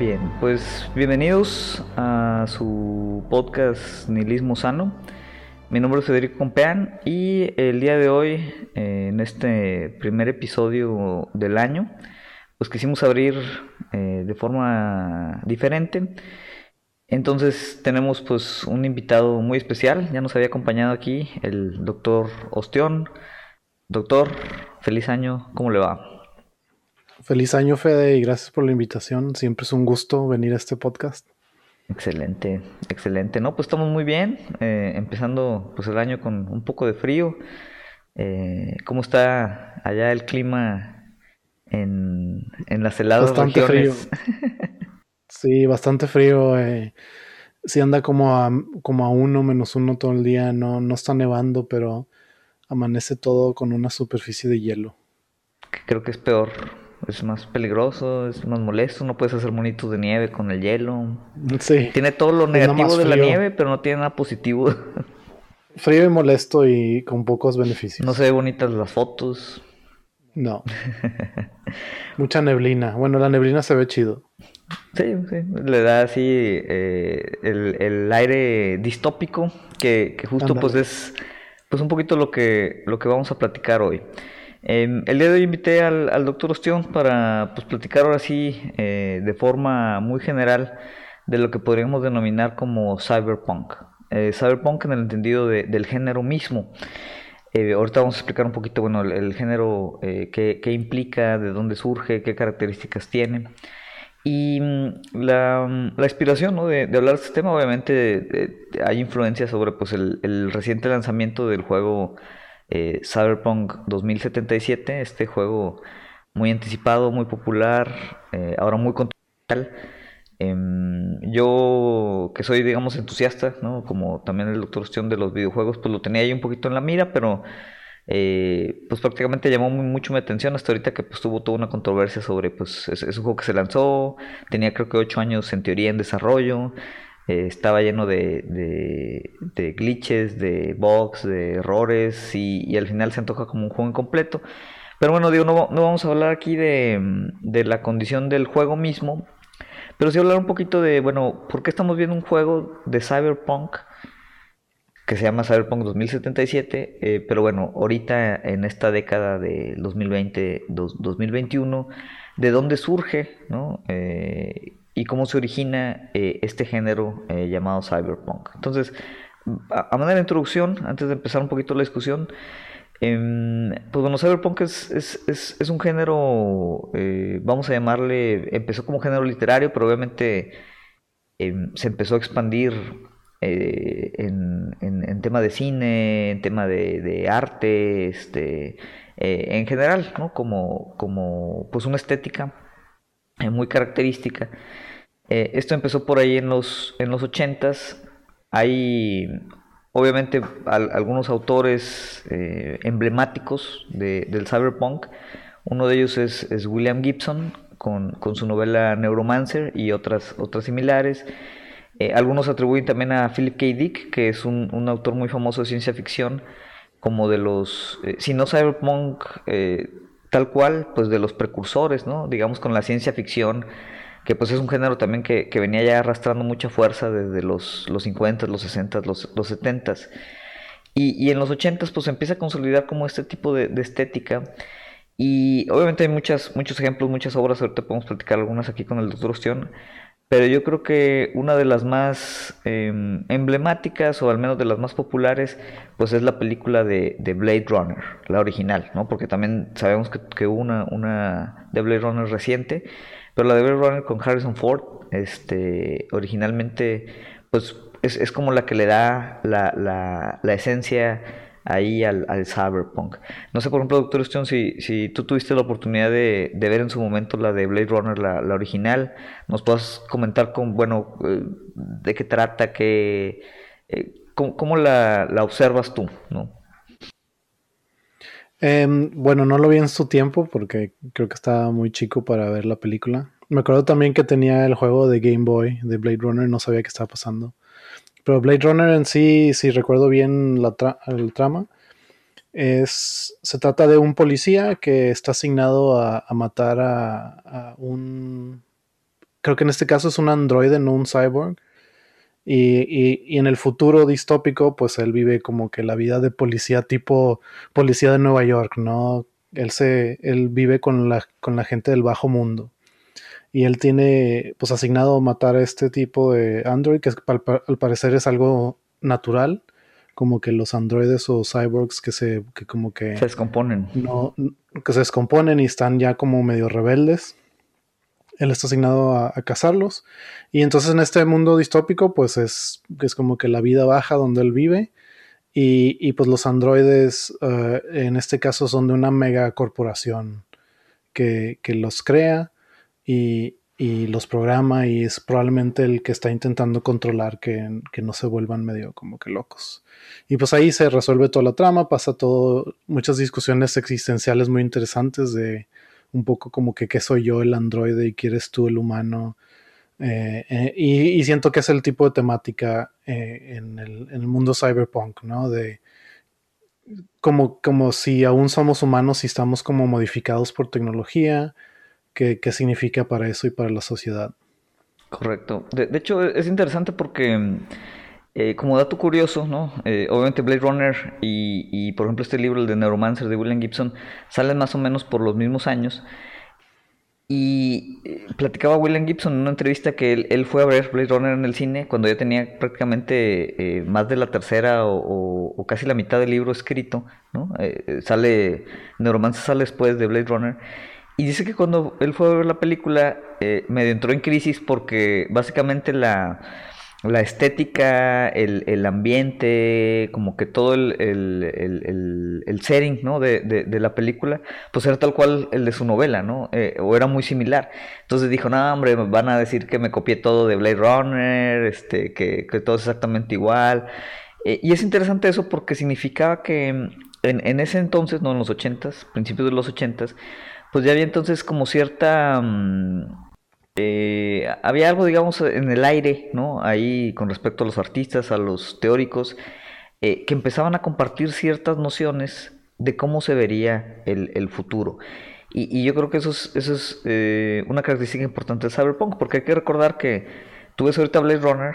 Bien, pues bienvenidos a su podcast Nihilismo Sano. Mi nombre es Federico Compeán y el día de hoy, eh, en este primer episodio del año, pues quisimos abrir eh, de forma diferente. Entonces tenemos pues un invitado muy especial, ya nos había acompañado aquí el doctor Ostión. Doctor, feliz año, ¿cómo le va? Feliz año, Fede, y gracias por la invitación. Siempre es un gusto venir a este podcast. Excelente, excelente. No, pues estamos muy bien, eh, empezando pues el año con un poco de frío. Eh, ¿Cómo está allá el clima en, en las heladas bastante Frío. sí, bastante frío. Eh, sí anda como a, como a uno menos uno todo el día. No, no está nevando, pero amanece todo con una superficie de hielo. Creo que es peor es más peligroso, es más molesto, no puedes hacer monitos de nieve con el hielo. Sí. Tiene todo lo negativo de la nieve, pero no tiene nada positivo. Frío y molesto y con pocos beneficios. No se ve bonitas las fotos. No. Mucha neblina. Bueno, la neblina se ve chido. Sí, sí. Le da así eh, el, aire distópico que, justo pues es pues un poquito lo que, lo que vamos a platicar hoy. Em, el día de hoy invité al, doctor Ostión para pues, platicar ahora sí eh, de forma muy general de lo que podríamos denominar como cyberpunk. Eh, cyberpunk en el entendido del género mismo. Eh, ahorita vamos a explicar un poquito bueno, el, género, qué, implica, de dónde surge, qué características tiene. Y mm, la, inspiración de, hablar de este tema, obviamente hay influencia sobre pues, el reciente lanzamiento del juego eh, Cyberpunk 2077, este juego muy anticipado, muy popular, eh, ahora muy controversial. Em, yo, que soy, digamos, entusiasta, ¿no? Como también el doctor cuestión de los videojuegos, pues lo tenía ahí un poquito en la mira, pero eh, pues prácticamente llamó mucho mi atención hasta ahorita que pues tuvo toda una controversia sobre, pues, es, es un juego que se lanzó, tenía creo que 8 años en teoría en desarrollo, eh, estaba lleno de, de, glitches, de bugs, de errores y, al final se antoja como un juego incompleto. Pero bueno, digo, no, no vamos a hablar aquí de, de, la condición del juego mismo, pero sí hablar un poquito de, bueno, ¿por qué estamos viendo un juego de Cyberpunk que se llama Cyberpunk 2077? Eh, pero bueno, ahorita en esta década de 2020-2021, ¿de dónde surge? ¿no? Eh, y cómo se origina eh, este género eh, llamado cyberpunk. Entonces, a, manera de introducción, antes de empezar un poquito la discusión, em, pues bueno, cyberpunk es, es, es, un género, eh, vamos a llamarle, empezó como género literario, pero obviamente em, se empezó a expandir en, en, tema de cine, en tema de, de arte, este, en general, ¿no? Como, como pues una estética muy característica. Eh, esto empezó por ahí en los, en los 80s. Hay, obviamente, algunos autores eh, emblemáticos del cyberpunk. Uno de ellos es, William Gibson, con, su novela Neuromancer y otras, otras similares. Eh, algunos atribuyen también a Philip K. Dick, que es un, autor muy famoso de ciencia ficción, como de los, si no cyberpunk tal cual, pues de los precursores, ¿no? Digamos con la ciencia ficción que pues es un género también que, venía ya arrastrando mucha fuerza desde los, los 50, los 60, los, los 70. Y, y en los 80 pues empieza a consolidar como este tipo de, estética. Y obviamente hay muchas, muchos ejemplos, muchas obras, ahorita podemos platicar algunas aquí con el doctor Ostión, pero yo creo que una de las más em, emblemáticas o al menos de las más populares pues es la película de, de Blade Runner, la original, ¿no? Porque también sabemos que, que hubo una, una de Blade Runner reciente, pero la de Blade Runner con Harrison Ford, este, originalmente, pues es, como la que le da la, la, la esencia ahí al, al, cyberpunk. No sé, por ejemplo, doctor Stone, si, si tú tuviste la oportunidad de, de, ver en su momento la de Blade Runner, la, la original, nos puedes comentar con, bueno, eh, de qué trata, qué, eh, cómo, la, la, observas tú, ¿no? Em, bueno, no lo vi en su tiempo porque creo que estaba muy chico para ver la película. Me acuerdo también que tenía el juego de Game Boy de Blade Runner, no sabía qué estaba pasando. Pero Blade Runner en sí, si recuerdo bien la el trama, es, se trata de un policía que está asignado a, matar a, un, creo que en este caso es un androide, no un cyborg. Y, en el futuro distópico, pues él vive como que la vida de policía tipo policía de Nueva York, ¿no? Él, se, él vive con la, con la gente del bajo mundo. Y él tiene pues asignado matar a este tipo de android, que al, parecer es algo natural, como que los androides o cyborgs que se que como que se descomponen. No, que se descomponen y están ya como medio rebeldes él está asignado a, cazarlos. Y entonces en este mundo distópico, pues es, es como que la vida baja donde él vive. Y, pues los androides, eh, en este caso, son de una mega corporación que, los crea y, los programa y es probablemente el que está intentando controlar que, que, no se vuelvan medio como que locos. Y pues ahí se resuelve toda la trama, pasa todo, muchas discusiones existenciales muy interesantes de, un poco como que qué soy yo el androide y quién eres tú el humano. Eh, eh, y, siento que es el tipo de temática eh, en, el, mundo cyberpunk, ¿no? De como, como si aún somos humanos y estamos como modificados por tecnología, ¿qué, qué significa para eso y para la sociedad? Correcto. De, de hecho, es interesante porque eh, como dato curioso, ¿no? Eh, obviamente Blade Runner y, por ejemplo este libro, el de Neuromancer de William Gibson, salen más o menos por los mismos años. Y eh, platicaba William Gibson en una entrevista que él, fue a ver Blade Runner en el cine cuando ya tenía prácticamente más de la tercera o, casi la mitad del libro escrito, ¿no? sale, Neuromancer sale después de Blade Runner. Y dice que cuando él fue a ver la película, medio entró en crisis porque básicamente la la estética, el, ambiente, como que todo el, el, setting ¿no? de, la película, pues era tal cual el de su novela, ¿no? Eh, o era muy similar. Entonces dijo, no, hombre, van a decir que me copié todo de Blade Runner, este, que, todo es exactamente igual. Eh, y es interesante eso porque significaba que en, en, ese entonces, no en los ochentas, principios de los ochentas, pues ya había entonces como cierta... Mm, eh, había algo, digamos, en el aire, ¿no? Ahí con respecto a los artistas, a los teóricos, eh, que empezaban a compartir ciertas nociones de cómo se vería el, futuro. Y, yo creo que eso es, eso es eh, una característica importante de Cyberpunk, porque hay que recordar que tú ves ahorita Blade Runner,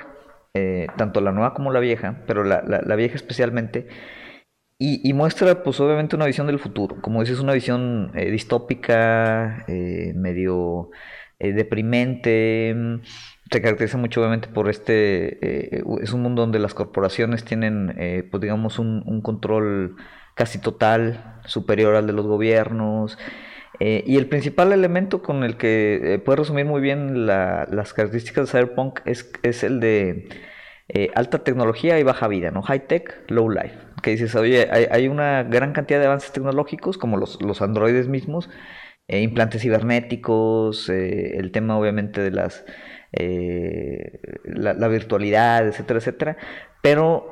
tanto la nueva como la vieja, pero la, vieja especialmente, y, muestra, pues obviamente, una visión del futuro. Como dices, una visión distópica, medio eh, deprimente. Mm, se caracteriza mucho obviamente por este, eh, es un mundo donde las corporaciones tienen, eh, pues digamos, un, control casi total, superior al de los gobiernos. y el principal elemento con el que puede resumir muy bien las características de Cyberpunk es, es el de alta tecnología y baja vida, ¿no? High tech, low life. Que dices, oye, hay, hay, una gran cantidad de avances tecnológicos, como los, los androides mismos, eh, implantes cibernéticos, eh, el tema obviamente de las eh, la, virtualidad, etcétera, etcétera, pero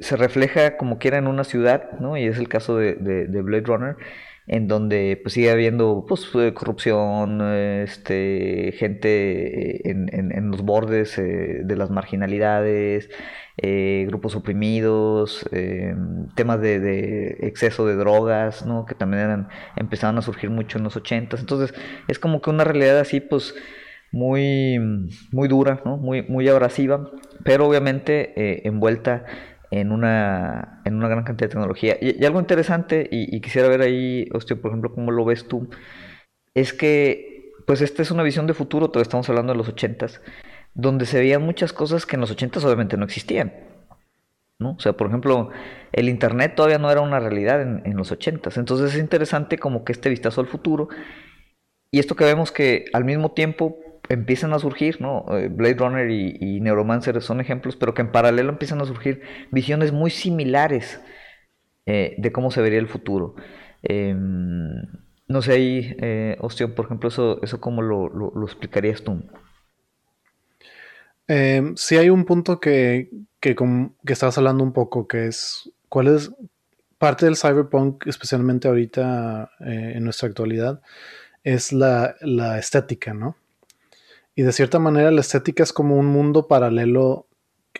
se refleja como quiera en una ciudad, ¿no? Y es el caso de, Blade Runner, en donde pues sigue habiendo pues, corrupción, este, gente en, en los bordes de las marginalidades, eh, grupos oprimidos, eh, temas de, exceso de drogas, ¿no? que también eran, empezaban a surgir mucho en los ochentas. Entonces es como que una realidad así, pues muy, muy dura, ¿no? muy, muy abrasiva, pero obviamente eh, envuelta en una, en una gran cantidad de tecnología. Y, algo interesante, y, quisiera ver ahí, hostia, por ejemplo, cómo lo ves tú, es que, pues esta es una visión de futuro, todavía estamos hablando de los ochentas, donde se veían muchas cosas que en los 80 obviamente no existían. ¿no? O sea, por ejemplo, el Internet todavía no era una realidad en, los 80 Entonces es interesante como que este vistazo al futuro. Y esto que vemos que al mismo tiempo empiezan a surgir, ¿no? Eh, Blade Runner y, Neuromancer son ejemplos, pero que en paralelo empiezan a surgir visiones muy similares eh, de cómo se vería el futuro. Em, no sé ahí, eh, por ejemplo, eso, eso cómo lo, lo explicarías tú. Eh, sí hay un punto que, que, que estabas hablando un poco, que es cuál es parte del cyberpunk, especialmente ahorita eh, en nuestra actualidad, es la, estética, ¿no? Y de cierta manera la estética es como un mundo paralelo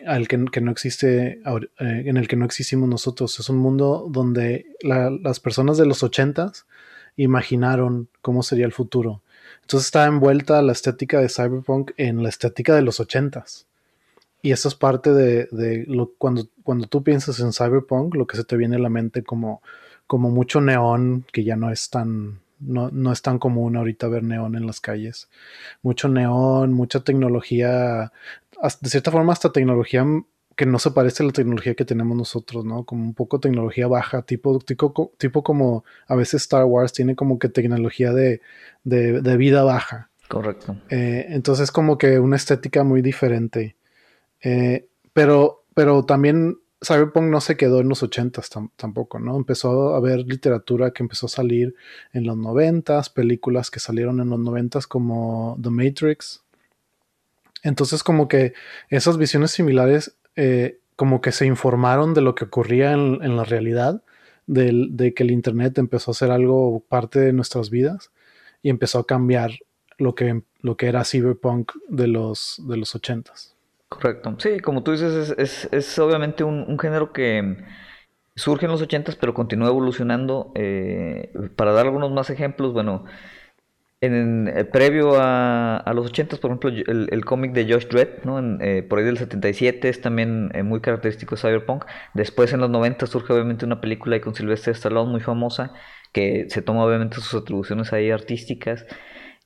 al que, no existe, eh, en el que no existimos nosotros. Es un mundo donde las personas de los ochentas imaginaron cómo sería el futuro. Entonces está envuelta la estética de Cyberpunk en la estética de los 80s. Y eso es parte de, lo, cuando, cuando tú piensas en Cyberpunk, lo que se te viene a la mente como, como mucho neón, que ya no es tan, no, no, es tan común ahorita ver neón en las calles. Mucho neón, mucha tecnología, de cierta forma hasta tecnología que no se parece a la tecnología que tenemos nosotros, ¿no? Como un poco tecnología baja, tipo, tipo, tipo como a veces Star Wars tiene como que tecnología de, de, vida baja. Correcto. Eh, entonces como que una estética muy diferente. Eh, pero, pero también Cyberpunk no se quedó en los 80s tampoco, ¿no? Empezó a haber literatura que empezó a salir en los 90s, películas que salieron en los 90s como The Matrix. Entonces como que esas visiones similares eh, como que se informaron de lo que ocurría en, la realidad, de, que el Internet empezó a ser algo parte de nuestras vidas y empezó a cambiar lo que, lo que era cyberpunk de los, de los 80s. Correcto. Sí, como tú dices, es, obviamente un, género que surge en los 80s, pero continúa evolucionando. Eh, para dar algunos más ejemplos, bueno, en, eh, previo a, los 80, por ejemplo, el, cómic de Josh Dredd, ¿no? Eh, por ahí del 77, es también eh, muy característico de Cyberpunk. Después, en los 90, surge obviamente una película con Sylvester Stallone muy famosa, que se toma obviamente sus atribuciones ahí artísticas.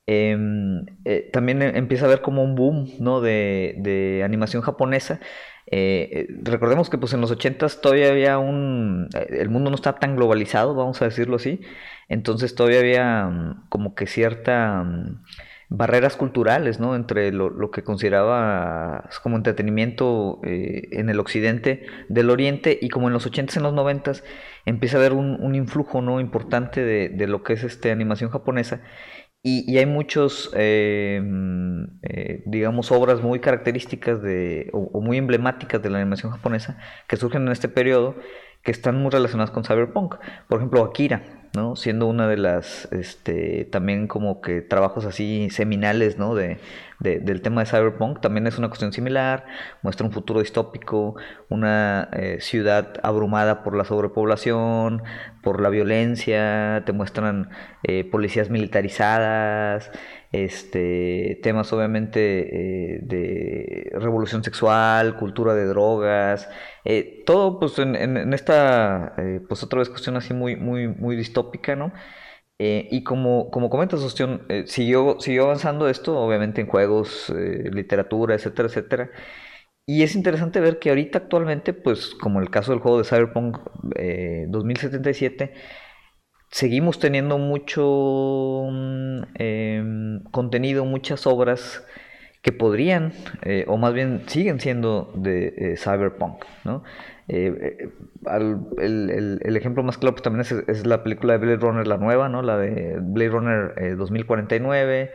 Em, también empieza a haber como un boom ¿no? de, de animación japonesa eh, eh, recordemos que pues en los 80 todavía había un... Eh, el mundo no estaba tan globalizado, vamos a decirlo así. Entonces todavía había mm, como que cierta... Mm, barreras culturales, ¿no? Entre lo, que consideraba como entretenimiento en el occidente del oriente y como en los 80s, en los 90s, empieza a haber un, influjo, ¿no? Importante de, de, lo que es este animación japonesa y, hay muchos, eh, eh, digamos, obras muy características de, o, muy emblemáticas de la animación japonesa que surgen en este periodo que están muy relacionadas con Cyberpunk. Por ejemplo, Akira, ¿no? Siendo una de las, este, también como que trabajos así seminales, ¿no? De, del tema de Cyberpunk, también es una cuestión similar, muestra un futuro distópico, una eh, ciudad abrumada por la sobrepoblación, por la violencia, te muestran eh, policías militarizadas, este, temas obviamente eh, de revolución sexual, cultura de drogas, eh, todo pues en, esta, eh, pues otra vez cuestión así muy, muy, muy distópica, ¿no? y como, como comentas, Ostión, siguió, siguió avanzando esto, obviamente en juegos, literatura, etcétera, etcétera. Y es interesante ver que ahorita actualmente, pues como el caso del juego de Cyberpunk 2077, seguimos teniendo mucho mm, em, contenido, muchas obras que podrían, eh, o más bien siguen siendo de eh, cyberpunk, ¿no? Eh, el, ejemplo más claro pues, también es, la película de Blade Runner, la nueva, ¿no? La de Blade Runner 2049,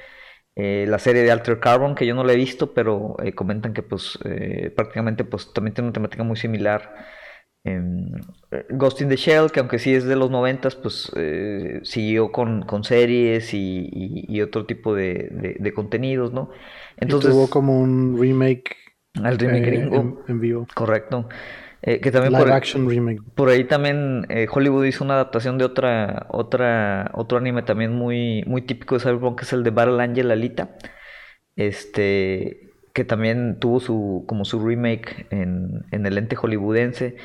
la serie de Alter Carbon, que yo no la he visto, pero comentan que pues prácticamente pues también tiene una temática muy similar Ghost in the Shell, que aunque sí es de los noventas, pues eh, siguió con, series y, otro tipo de, contenidos, ¿no? Entonces tuvo como un remake. Al remake eh, En, vivo. Correcto. Eh, que también Live por, action remake. Por ahí también Hollywood hizo una adaptación de otra, otra, otro anime también muy, muy típico de Cyberpunk, que es el de Battle Angel Alita. Este, que también tuvo su, como su remake en, en el ente hollywoodense.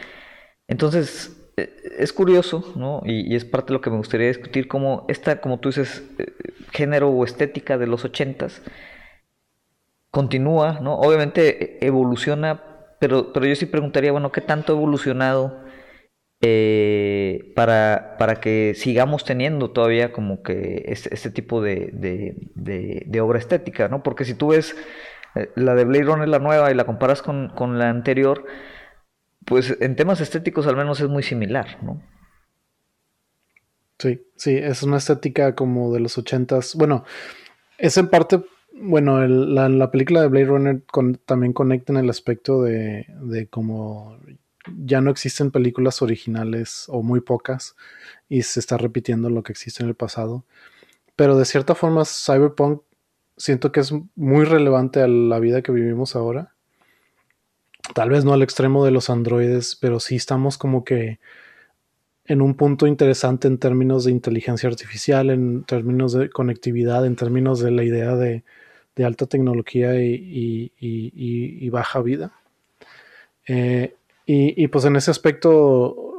Entonces, e, es curioso, ¿no? Y, es parte de lo que me gustaría discutir, cómo esta, como tú dices, eh, género o estética de los ochentas continúa, ¿no? Obviamente e, evoluciona, pero, pero yo sí preguntaría, bueno, ¿qué tanto ha evolucionado eh, para, para, que sigamos teniendo todavía como que este, tipo de, de, obra estética, ¿no? Porque si tú ves la de Blade Runner, la nueva, y la comparas con, con la anterior, pues en temas estéticos al menos es muy similar, ¿no? Sí, sí, es una estética como de los ochentas. Bueno, es en parte, bueno, la, película de Blade Runner también conecta en el aspecto de, de como ya no existen películas originales o muy pocas y se está repitiendo lo que existe en el pasado. Pero de cierta forma, Cyberpunk siento que es muy relevante a la vida que vivimos ahora Tal vez no al extremo de los androides, pero sí estamos como que en un punto interesante en términos de inteligencia artificial, en términos de conectividad, en términos de la idea de, alta tecnología y, baja vida. Eh, y, pues en ese aspecto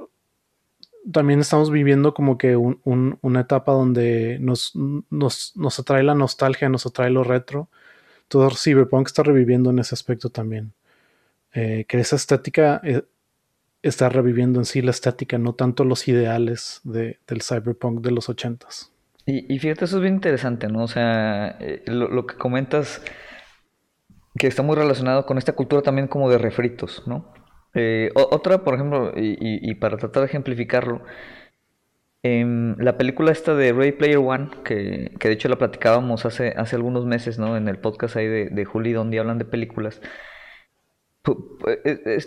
también estamos viviendo como que una etapa donde nos, nos, atrae la nostalgia, nos atrae lo retro. Todo Cyberpunk está reviviendo en ese aspecto también. Eh, que esa estética eh, está reviviendo en sí la estética, no tanto los ideales del cyberpunk de los ochentas. Y, fíjate, eso es bien interesante, ¿no? O sea, eh, lo, que comentas que está muy relacionado con esta cultura también como de refritos, ¿no? Eh, otra, por ejemplo, y, para tratar de ejemplificarlo, en la película esta de Ray Player One, que, de hecho la platicábamos hace, hace algunos meses, ¿no? En el podcast ahí de, de Juli, donde hablan de películas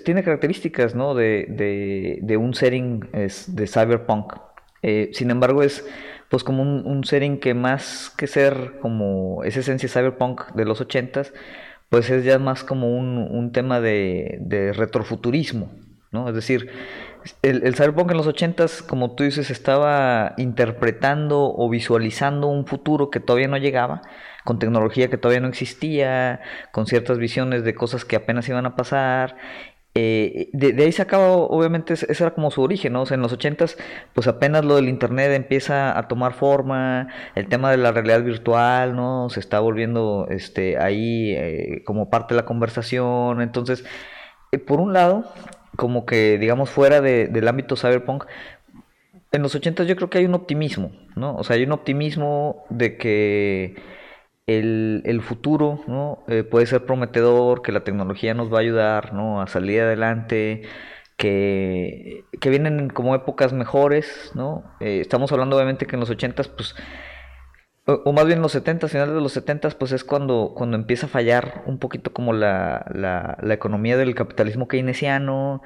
tiene características, ¿no? De, de, un setting de cyberpunk. Eh, sin embargo, es pues como un, setting que más que ser como esa esencia cyberpunk de los ochentas, pues es ya más como un, tema de, de, retrofuturismo, ¿no? Es decir, el, el cyberpunk en los ochentas, como tú dices, estaba interpretando o visualizando un futuro que todavía no llegaba, con tecnología que todavía no existía, con ciertas visiones de cosas que apenas iban a pasar. Eh, de, ahí se acaba, obviamente, ese era como su origen, ¿no? O sea, en los ochentas, pues apenas lo del internet empieza a tomar forma, el tema de la realidad virtual, ¿no? Se está volviendo este, ahí eh, como parte de la conversación. Entonces, eh, por un lado, como que, digamos, fuera del ámbito cyberpunk, en los ochentas yo creo que hay un optimismo, ¿no? O sea, hay un optimismo de que el, futuro ¿no? Eh, puede ser prometedor, que la tecnología nos va a ayudar ¿no? a salir adelante, que, vienen como épocas mejores, ¿no? Eh, estamos hablando obviamente que en los 80 pues, o, más bien en los 70 finales de los 70 pues es cuando, cuando empieza a fallar un poquito como la, la, la economía del capitalismo keynesiano,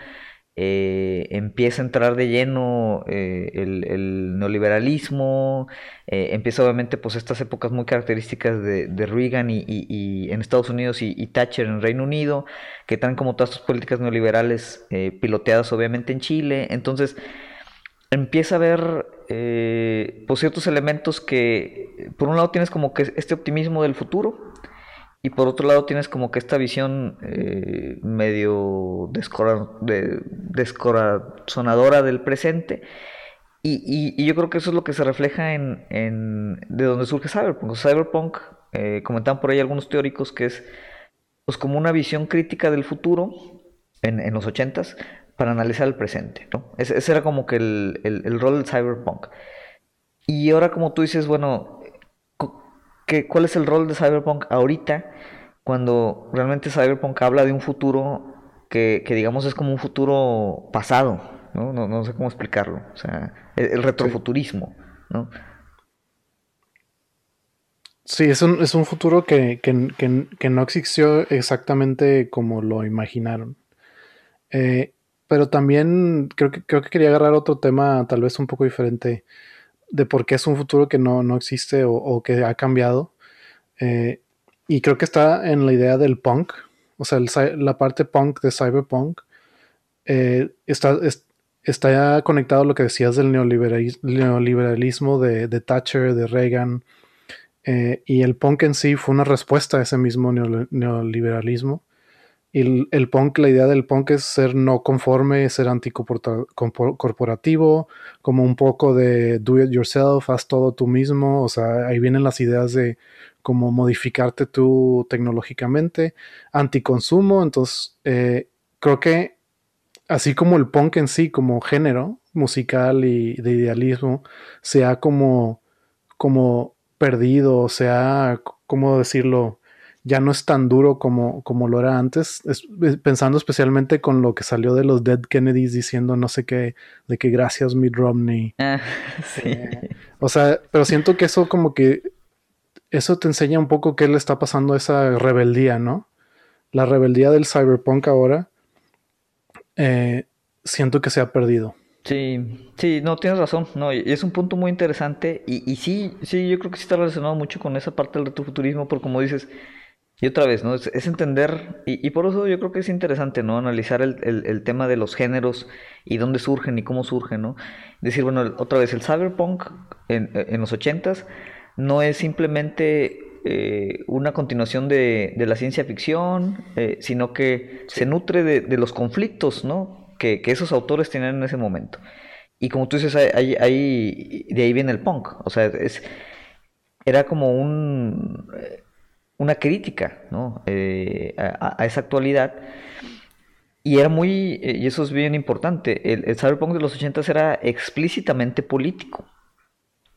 eh, empieza a entrar de lleno eh, el, neoliberalismo, eh, empieza obviamente pues estas épocas muy características de, Reagan y, en Estados Unidos y, Thatcher en Reino Unido, que traen como todas sus políticas neoliberales piloteadas obviamente en Chile, entonces empieza a haber pues ciertos elementos que por un lado tienes como que este optimismo del futuro, y por otro lado tienes como que esta visión eh, medio descorazonadora del presente. Y, yo creo que eso es lo que se refleja en, de donde surge Cyberpunk. Cyberpunk, eh, comentaban por ahí algunos teóricos que es pues como una visión crítica del futuro en, los ochentas para analizar el presente. ¿no? Ese, era como que el, el rol del Cyberpunk. Y ahora como tú dices, bueno, ¿cuál es el rol de Cyberpunk ahorita cuando realmente Cyberpunk habla de un futuro que, digamos es como un futuro pasado? ¿no? Sé cómo explicarlo. O sea, el, retrofuturismo, ¿no? Sí, es un, es un futuro que, no existió exactamente como lo imaginaron. Eh, pero también creo que, creo que quería agarrar otro tema tal vez un poco diferente de por qué es un futuro que no, existe o, que ha cambiado. Eh, y creo que está en la idea del punk, o sea, la parte punk de cyberpunk. Eh, está, está conectado a lo que decías del neoliberalismo, de, Thatcher, de Reagan. Eh, y el punk en sí fue una respuesta a ese mismo neoliberalismo. Y el, punk, la idea del punk es ser no conforme, ser anticorporativo, como un poco de do it yourself, haz todo tú mismo. O sea, ahí vienen las ideas de cómo modificarte tú tecnológicamente, anticonsumo. Entonces, eh, creo que así como el punk en sí, como género musical y de idealismo, se ha como, como perdido, se ha, ¿cómo decirlo? Ya no es tan duro como, como lo era antes, pensando especialmente con lo que salió de los Dead Kennedys diciendo no sé qué, de que gracias Mitt Romney. Ah, sí. Eh, o sea, pero siento que eso como que, eso te enseña un poco qué le está pasando a esa rebeldía, ¿no? La rebeldía del cyberpunk ahora, eh, siento que se ha perdido. Sí, sí, no, tienes razón, no, es un punto muy interesante y, y sí, sí, yo creo que sí está relacionado mucho con esa parte del retrofuturismo, porque como dices, y otra vez, ¿no? Es, entender, y, por eso yo creo que es interesante, ¿no? Analizar el, tema de los géneros y dónde surgen y cómo surgen, ¿no? Decir, bueno, otra vez, el cyberpunk en, los ochentas no es simplemente eh, una continuación de, la ciencia ficción, eh, sino que se nutre de, los conflictos, ¿no? Que, esos autores tienen en ese momento. Y como tú dices, ahí, ahí, de ahí viene el punk. O sea, es, era como un una crítica ¿no? Eh, a, esa actualidad. Y era muy, eh, y eso es bien importante, el, cyberpunk de los 80 era explícitamente político.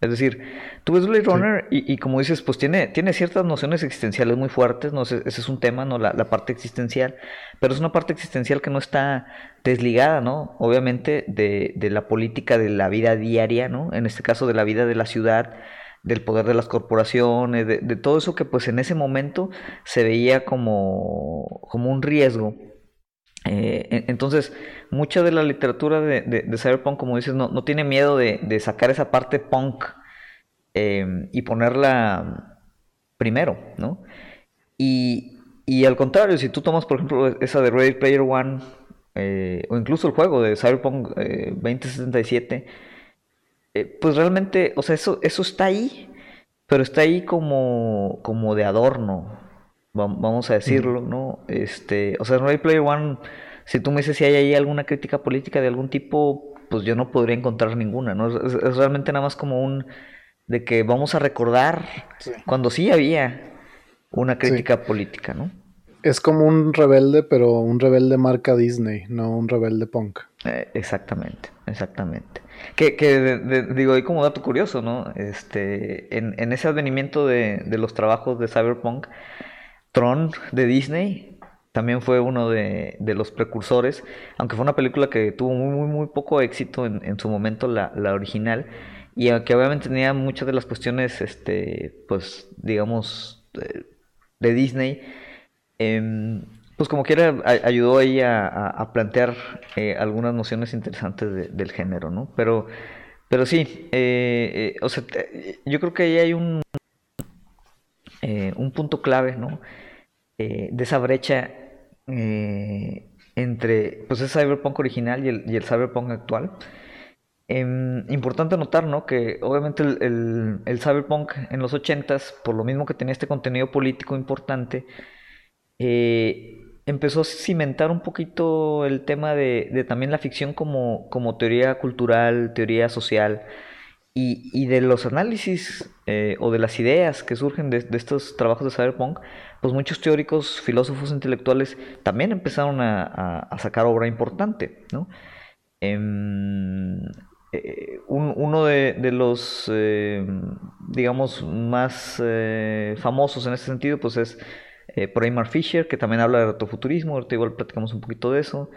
Es decir, tú ves Blade Runner y, como dices, pues tiene, tiene ciertas nociones existenciales muy fuertes, ¿no? ese, es un tema, ¿no? La, la, parte existencial, pero es una parte existencial que no está desligada, ¿no? Obviamente de, de la política de la vida diaria, ¿no? En este caso de la vida de la ciudad, del poder de las corporaciones, de, todo eso que pues en ese momento se veía como, como un riesgo. Eh, entonces, mucha de la literatura de, Cyberpunk, como dices, no, tiene miedo de, sacar esa parte punk em, y ponerla primero, ¿no? Y, y, al contrario, si tú tomas, por ejemplo, esa de Ready Player One, eh, o incluso el juego de Cyberpunk 2077, eh, pues realmente, o sea, eso, eso está ahí, pero está ahí como, como de adorno, vamos a decirlo, ¿no? Este, o sea, en Ready Player One, si tú me dices si hay ahí alguna crítica política de algún tipo, pues yo no podría encontrar ninguna, ¿no? Es, realmente nada más como un, de que vamos a recordar cuando sí había una crítica política, ¿no? Es como un rebelde, pero un rebelde marca Disney, no un rebelde punk. Eh, exactamente, exactamente. Que, que digo, ahí como dato curioso, ¿no? Este, en, en ese advenimiento de, de, los trabajos de Cyberpunk, Tron de Disney también fue uno de, los precursores, aunque fue una película que tuvo muy, muy, poco éxito en, en su momento, la, la, original, y aunque obviamente tenía muchas de las cuestiones, este, pues, digamos, de, de Disney, eh, pues como quiera ayudó ahí a, plantear eh, algunas nociones interesantes del género, ¿no? Pero, pero sí, eh, eh, o sea, yo creo que ahí hay un, un punto clave, ¿no? de esa brecha entre pues el cyberpunk original y el, cyberpunk actual. Em, importante notar, ¿no? Que obviamente el, cyberpunk en los 80s, por lo mismo que tenía este contenido político importante, eh, empezó a cimentar un poquito el tema de, también la ficción como, teoría cultural, teoría social, y, de los análisis eh, o de las ideas que surgen de, estos trabajos de cyberpunk, pues muchos teóricos, filósofos intelectuales también empezaron a, sacar obra importante, ¿no? Em, eh, uno de, los, digamos, más famosos en ese sentido, pues es eh, por Aymar Fisher, que también habla de retrofuturismo, ahorita igual platicamos un poquito de eso.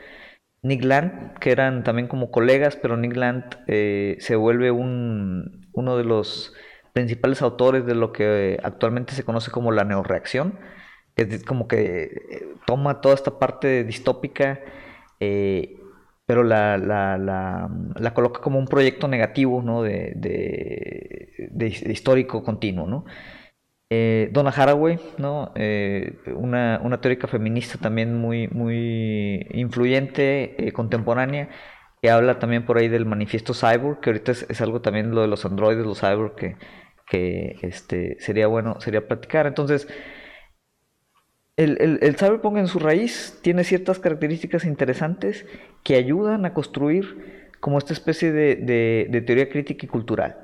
Nick Land, que eran también como colegas, pero Nick Land eh, se vuelve un, uno de los principales autores de lo que actualmente se conoce como la neoreacción, que es como que eh, toma toda esta parte distópica, pero la, la, coloca como un proyecto negativo, ¿no? de, de histórico continuo, ¿no? Eh, Donna Haraway, ¿no? Eh, una, teórica feminista también muy, muy influyente, eh, contemporánea, que habla también por ahí del manifiesto cyborg, que ahorita es, algo también lo de los androides, los cyborg, que, que este, sería bueno, sería platicar. Entonces, el, el, cyberpunk en su raíz tiene ciertas características interesantes que ayudan a construir como esta especie de teoría crítica y cultural.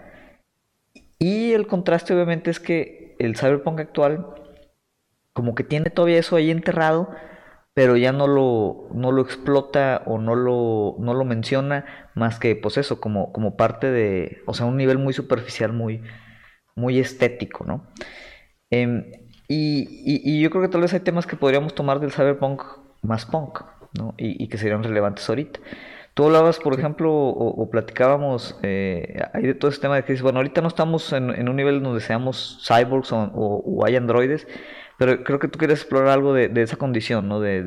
Y el contraste obviamente es que el cyberpunk actual como que tiene todavía eso ahí enterrado, pero ya no lo, no lo explota o no lo, no lo menciona más que pues eso, como, como parte de, o sea, un nivel muy superficial, muy, muy estético, ¿no? Em, y, yo creo que tal vez hay temas que podríamos tomar del cyberpunk más punk, ¿no? Y, y que serían relevantes ahorita. Tú hablabas, por ejemplo, o, platicábamos eh, ahí de todo ese tema de que bueno, ahorita no estamos en, un nivel donde seamos cyborgs o, hay androides, pero creo que tú quieres explorar algo de, esa condición, ¿no? De,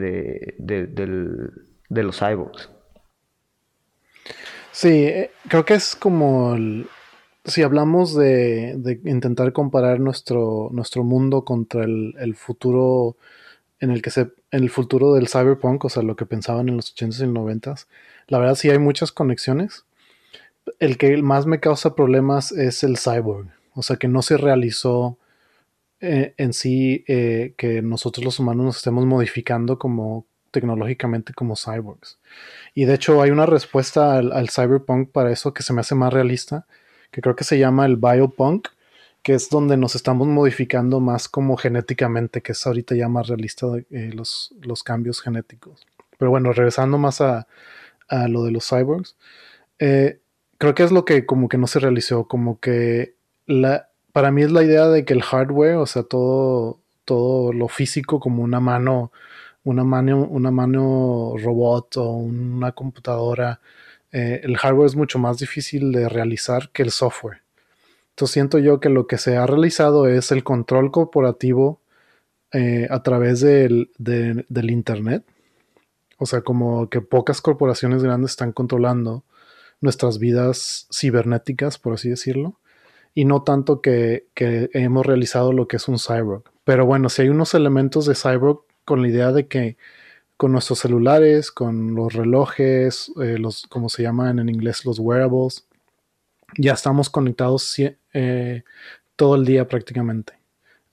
de, los cyborgs. Sí, eh, creo que es como si hablamos de, intentar comparar nuestro, nuestro mundo contra el, futuro en el que se, en el futuro del cyberpunk, o sea, lo que pensaban en los 80s y 90s, la verdad sí hay muchas conexiones. El que más me causa problemas es el cyborg, o sea, que no se realizó eh, en sí eh, que nosotros los humanos nos estemos modificando como tecnológicamente como cyborgs. Y de hecho hay una respuesta al cyberpunk para eso que se me hace más realista, que creo que se llama el biopunk, que es donde nos estamos modificando más como genéticamente, que es ahorita ya más realista eh, los, los, cambios genéticos. Pero bueno, regresando más a, a lo de los cyborgs, eh, creo que es lo que como que no se realizó, como que la, para mí es la idea de que el hardware, o sea, todo, todo lo físico como una mano, una mano, una mano robot o una computadora, eh, el hardware es mucho más difícil de realizar que el software. Entonces siento yo que lo que se ha realizado es el control corporativo eh, a través del, Internet. O sea, como que pocas corporaciones grandes están controlando nuestras vidas cibernéticas, por así decirlo. Y no tanto que, hemos realizado lo que es un cyborg. Pero bueno, si hay unos elementos de cyborg con la idea de que con nuestros celulares, con los relojes, eh, los, como se llaman en inglés, los wearables. Ya estamos conectados eh, todo el día prácticamente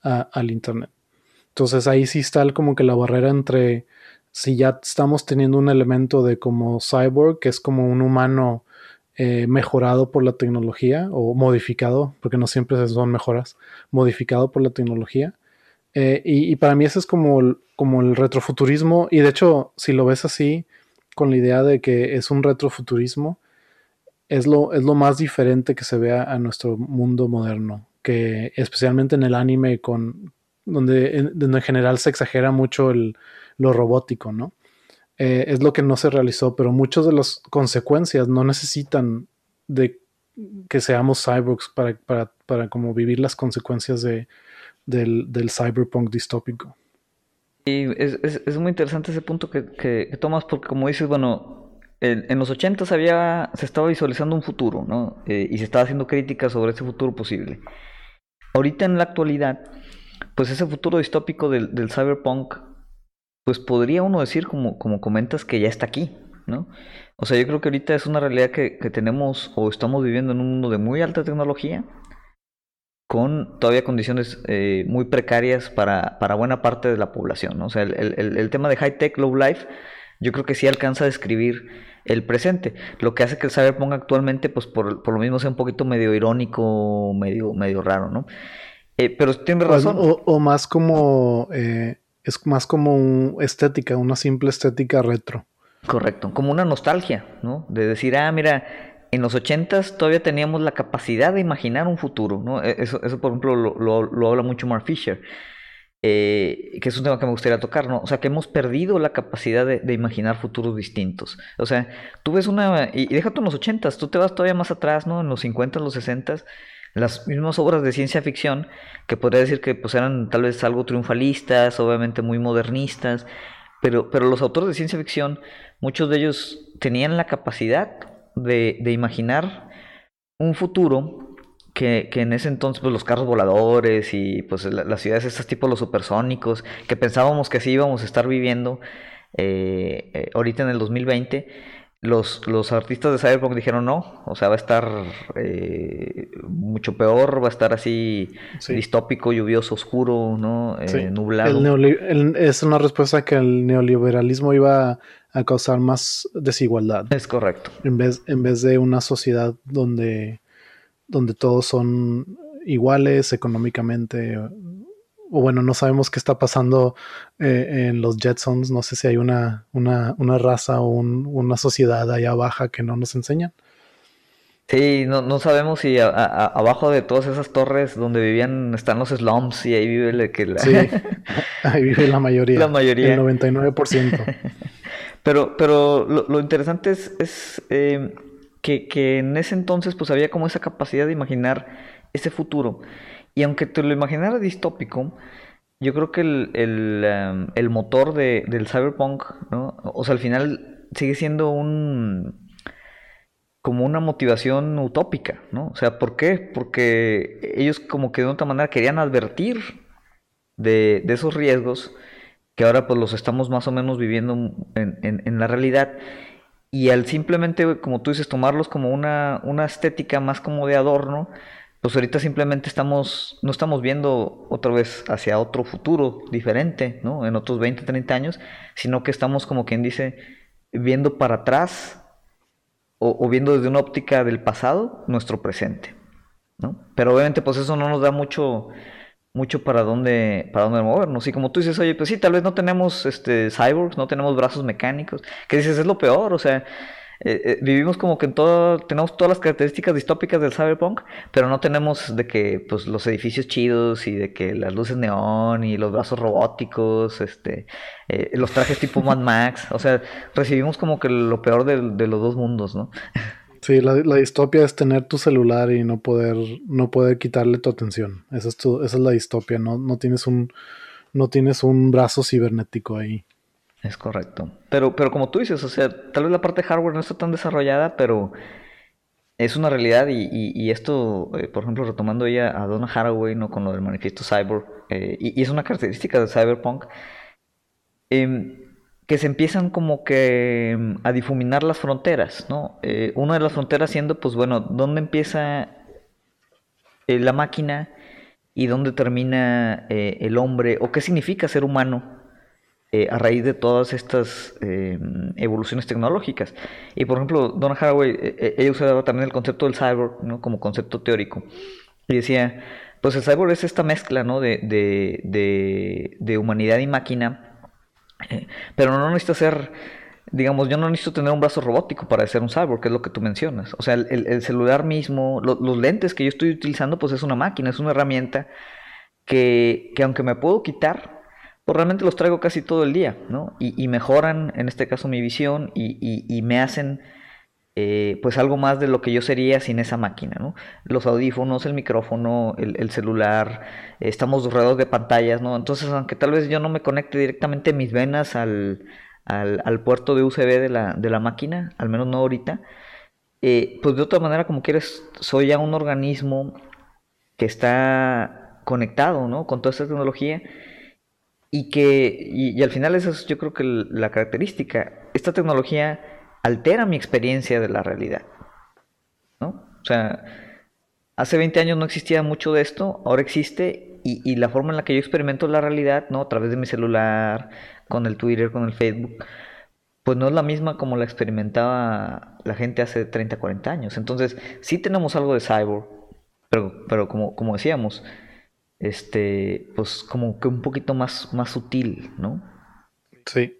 al Internet. Entonces ahí sí está como que la barrera entre si ya estamos teniendo un elemento de como cyborg, que es como un humano eh, mejorado por la tecnología o modificado, porque no siempre son mejoras, modificado por la tecnología, eh, y, para mí ese es como el, como el retrofuturismo. Y de hecho, si lo ves así, con la idea de que es un retrofuturismo, es lo, es lo más diferente que se vea a nuestro mundo moderno. Que especialmente en el anime, con, donde, en, general se exagera mucho el, lo robótico, ¿no? Eh, es lo que no se realizó, pero muchas de las consecuencias no necesitan de que seamos cyborgs para, para, para como vivir las consecuencias de, del, cyberpunk distópico. Y es, muy interesante ese punto que, tomas porque como dices, bueno, en, los 80 había, se estaba visualizando un futuro, ¿no? Eh, y se estaba haciendo críticas sobre ese futuro posible. Ahorita en la actualidad, pues ese futuro distópico del, cyberpunk, pues podría uno decir, como, como comentas, que ya está aquí, ¿no? O sea, yo creo que ahorita es una realidad que, que tenemos o estamos viviendo en un mundo de muy alta tecnología, con todavía condiciones eh, muy precarias para, para, buena parte de la población. ¿no? O sea, el, tema de high-tech, low-life, yo creo que sí alcanza a describir el presente. Lo que hace que el cyberpunk actualmente, pues por, lo mismo sea un poquito medio irónico, medio, medio raro, ¿no? Eh, pero tiene razón. O, más como... Eh, es más como estética, una simple estética retro. Correcto, como una nostalgia, ¿no? De decir, ah, mira, en los 80 todavía teníamos la capacidad de imaginar un futuro, ¿no? E, eso, eso por ejemplo, lo, habla mucho Mark Fisher, eh, que es un tema que me gustaría tocar, ¿no? O sea, que hemos perdido la capacidad de, imaginar futuros distintos. O sea, tú ves una... Y, déjate en los 80 tú te vas todavía más atrás, ¿no? En los 50, los 60 las mismas obras de ciencia ficción, que podría decir que pues eran tal vez algo triunfalistas, obviamente muy modernistas, pero, pero los autores de ciencia ficción, muchos de ellos tenían la capacidad de, imaginar un futuro que, en ese entonces pues, los carros voladores y pues las ciudades estos tipos los supersónicos que pensábamos que así íbamos a estar viviendo eh, eh, ahorita en el 2020 los, los artistas de Cyberpunk dijeron no, o sea, va a estar eh, mucho peor, va a estar así distópico, lluvioso, oscuro, ¿no? nublado. es una respuesta que el neoliberalismo iba a causar más desigualdad. Es correcto. En vez, en vez de una sociedad donde, donde todos son iguales económicamente. O bueno, no sabemos qué está pasando eh, en los Jetsons. No sé si hay una, una, una raza o una sociedad allá baja que no nos enseñan. Sí, no, no sabemos si abajo de todas esas torres donde vivían están los slums y ahí vive el que Sí, ahí vive la mayoría. La mayoría. El 99%. Pero, pero lo, interesante es, eh, que, en ese entonces pues había como esa capacidad de imaginar ese futuro. Y aunque te lo imaginara distópico, yo creo que el, el, em, motor del cyberpunk, ¿no? O sea, al final sigue siendo un como una motivación utópica, ¿no? O sea, ¿por qué? Porque ellos como que de otra manera querían advertir de, esos riesgos que ahora pues los estamos más o menos viviendo en, la realidad y al simplemente, como tú dices, tomarlos como una, una estética más como de adorno, pues ahorita simplemente estamos, no estamos viendo otra vez hacia otro futuro diferente, ¿no? En otros 20, 30 años, sino que estamos como quien dice, viendo para atrás o, viendo desde una óptica del pasado nuestro presente. ¿no? Pero obviamente pues eso no nos da mucho, mucho para dónde, para dónde movernos. Y como tú dices, oye, pues sí, tal vez no tenemos este, cyborgs, no tenemos brazos mecánicos, que dices, es lo peor, o sea, eh, eh, vivimos como que en todo, tenemos todas las características distópicas del cyberpunk, pero no tenemos de que pues los edificios chidos y de que las luces neón y los brazos robóticos, este, eh, los trajes tipo Mad Max, o sea, recibimos como que lo peor de, los dos mundos, ¿no? Sí, la, distopia es tener tu celular y no poder, no poder quitarle tu atención. Esa es, esa es la distopia, ¿no? No tienes un, no tienes un brazo cibernético ahí. Es correcto. Pero, pero como tú dices, o sea, tal vez la parte de hardware no está tan desarrollada, pero es una realidad y, esto, eh, por ejemplo, retomando ya a Donna Haraway, ¿no? Con lo del manifiesto Cyber, eh, y, es una característica del cyberpunk, em, que se empiezan como que em, a difuminar las fronteras, ¿no? Eh, una de las fronteras siendo, pues bueno, ¿dónde empieza la máquina y dónde termina el hombre? ¿O qué significa ser humano? Eh, a raíz de todas estas eh, evoluciones tecnológicas. Y por ejemplo, Donna Haraway, eh, ella usaba también el concepto del cyborg ¿no? como concepto teórico. Y decía, pues el cyborg es esta mezcla ¿no? de, de, de, humanidad y máquina, pero no necesita ser digamos, yo no necesito tener un brazo robótico para ser un cyborg, que es lo que tú mencionas. O sea, el, celular mismo, los lentes que yo estoy utilizando, pues es una máquina, es una herramienta que, que aunque me puedo quitar, pues realmente los traigo casi todo el día, ¿no? Y, mejoran, en este caso, mi visión y, me hacen, eh, pues, algo más de lo que yo sería sin esa máquina, ¿no? Los audífonos, el micrófono, el, celular, estamos rodeados de pantallas, ¿no? Entonces, aunque tal vez yo no me conecte directamente mis venas al, puerto de USB de la, de la, máquina, al menos no ahorita, eh, pues de otra manera, como quieres, soy ya un organismo que está conectado, ¿no? Con toda esta tecnología y que, y, al final esa es yo creo que la característica, esta tecnología altera mi experiencia de la realidad, ¿no? O sea, hace 20 años no existía mucho de esto, ahora existe y, la forma en la que yo experimento la realidad, ¿no? A través de mi celular, con el Twitter, con el Facebook, pues no es la misma como la experimentaba la gente hace 30, 40 años. Entonces, sí tenemos algo de cyborg, pero, pero como, como decíamos, este, pues como que un poquito más, más sutil, ¿no? Sí.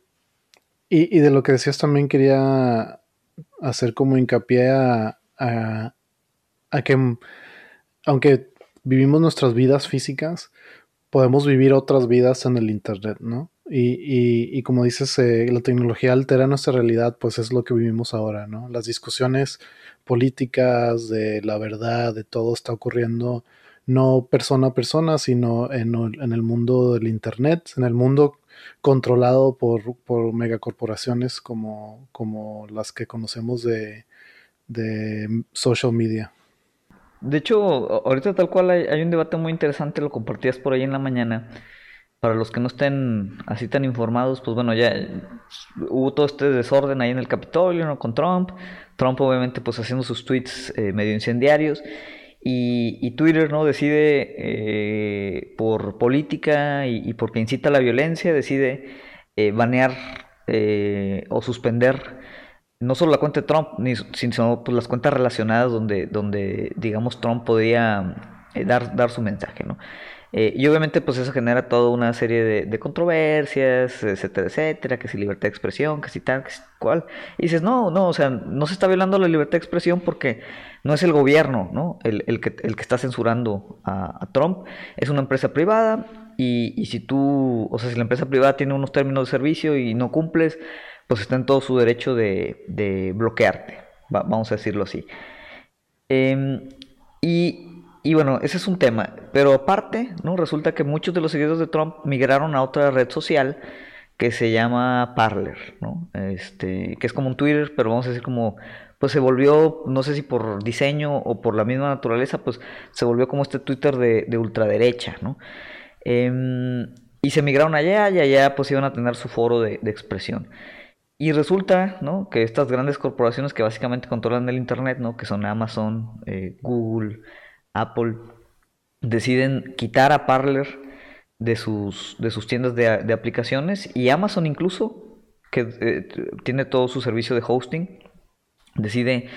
Y, de lo que decías también quería hacer como hincapié a, a, que aunque vivimos nuestras vidas físicas, podemos vivir otras vidas en el Internet, ¿no? Y, y, como dices, eh, la tecnología altera nuestra realidad, pues es lo que vivimos ahora, ¿no? Las discusiones políticas, de la verdad, de todo está ocurriendo no persona a persona, sino en, el mundo del Internet, en el mundo controlado por, megacorporaciones como, como las que conocemos de, social media. De hecho, ahorita tal cual hay, un debate muy interesante, lo compartías por ahí en la mañana. Para los que no estén así tan informados, pues bueno, ya hubo todo este desorden ahí en el Capitolio, ¿no? Con Trump. Trump obviamente pues haciendo sus tweets eh, medio incendiarios. Y, Twitter no decide eh, por política y, porque incita a la violencia, decide eh, banear eh, o suspender no solo la cuenta de Trump, sino pues, las cuentas relacionadas donde, donde digamos, Trump podía dar, dar su mensaje. ¿no? Eh, y obviamente pues eso genera toda una serie de, controversias, etcétera, etcétera, que si libertad de expresión, que si tal, que si cual. Y dices, no, no, o sea, no se está violando la libertad de expresión porque no es el gobierno, ¿no? El, el, que, el que está censurando a, Trump, es una empresa privada y, y, si tú, o sea, si la empresa privada tiene unos términos de servicio y no cumples, pues está en todo su derecho de, de bloquearte, vamos a decirlo así. Em, y y bueno, ese es un tema. Pero aparte, ¿no? Resulta que muchos de los seguidores de Trump migraron a otra red social que se llama Parler, ¿no? Este, que es como un Twitter, pero vamos a decir como, pues se volvió, no sé si por diseño o por la misma naturaleza, pues se volvió como este Twitter de, ultraderecha, ¿no? Em, y se migraron allá y allá pues iban a tener su foro de, expresión. Y resulta, ¿no? Que estas grandes corporaciones que básicamente controlan el Internet, ¿no? Que son Amazon, eh, Google, Apple, deciden quitar a Parler de sus, de sus tiendas de, aplicaciones y Amazon incluso, que eh, tiene todo su servicio de hosting, decide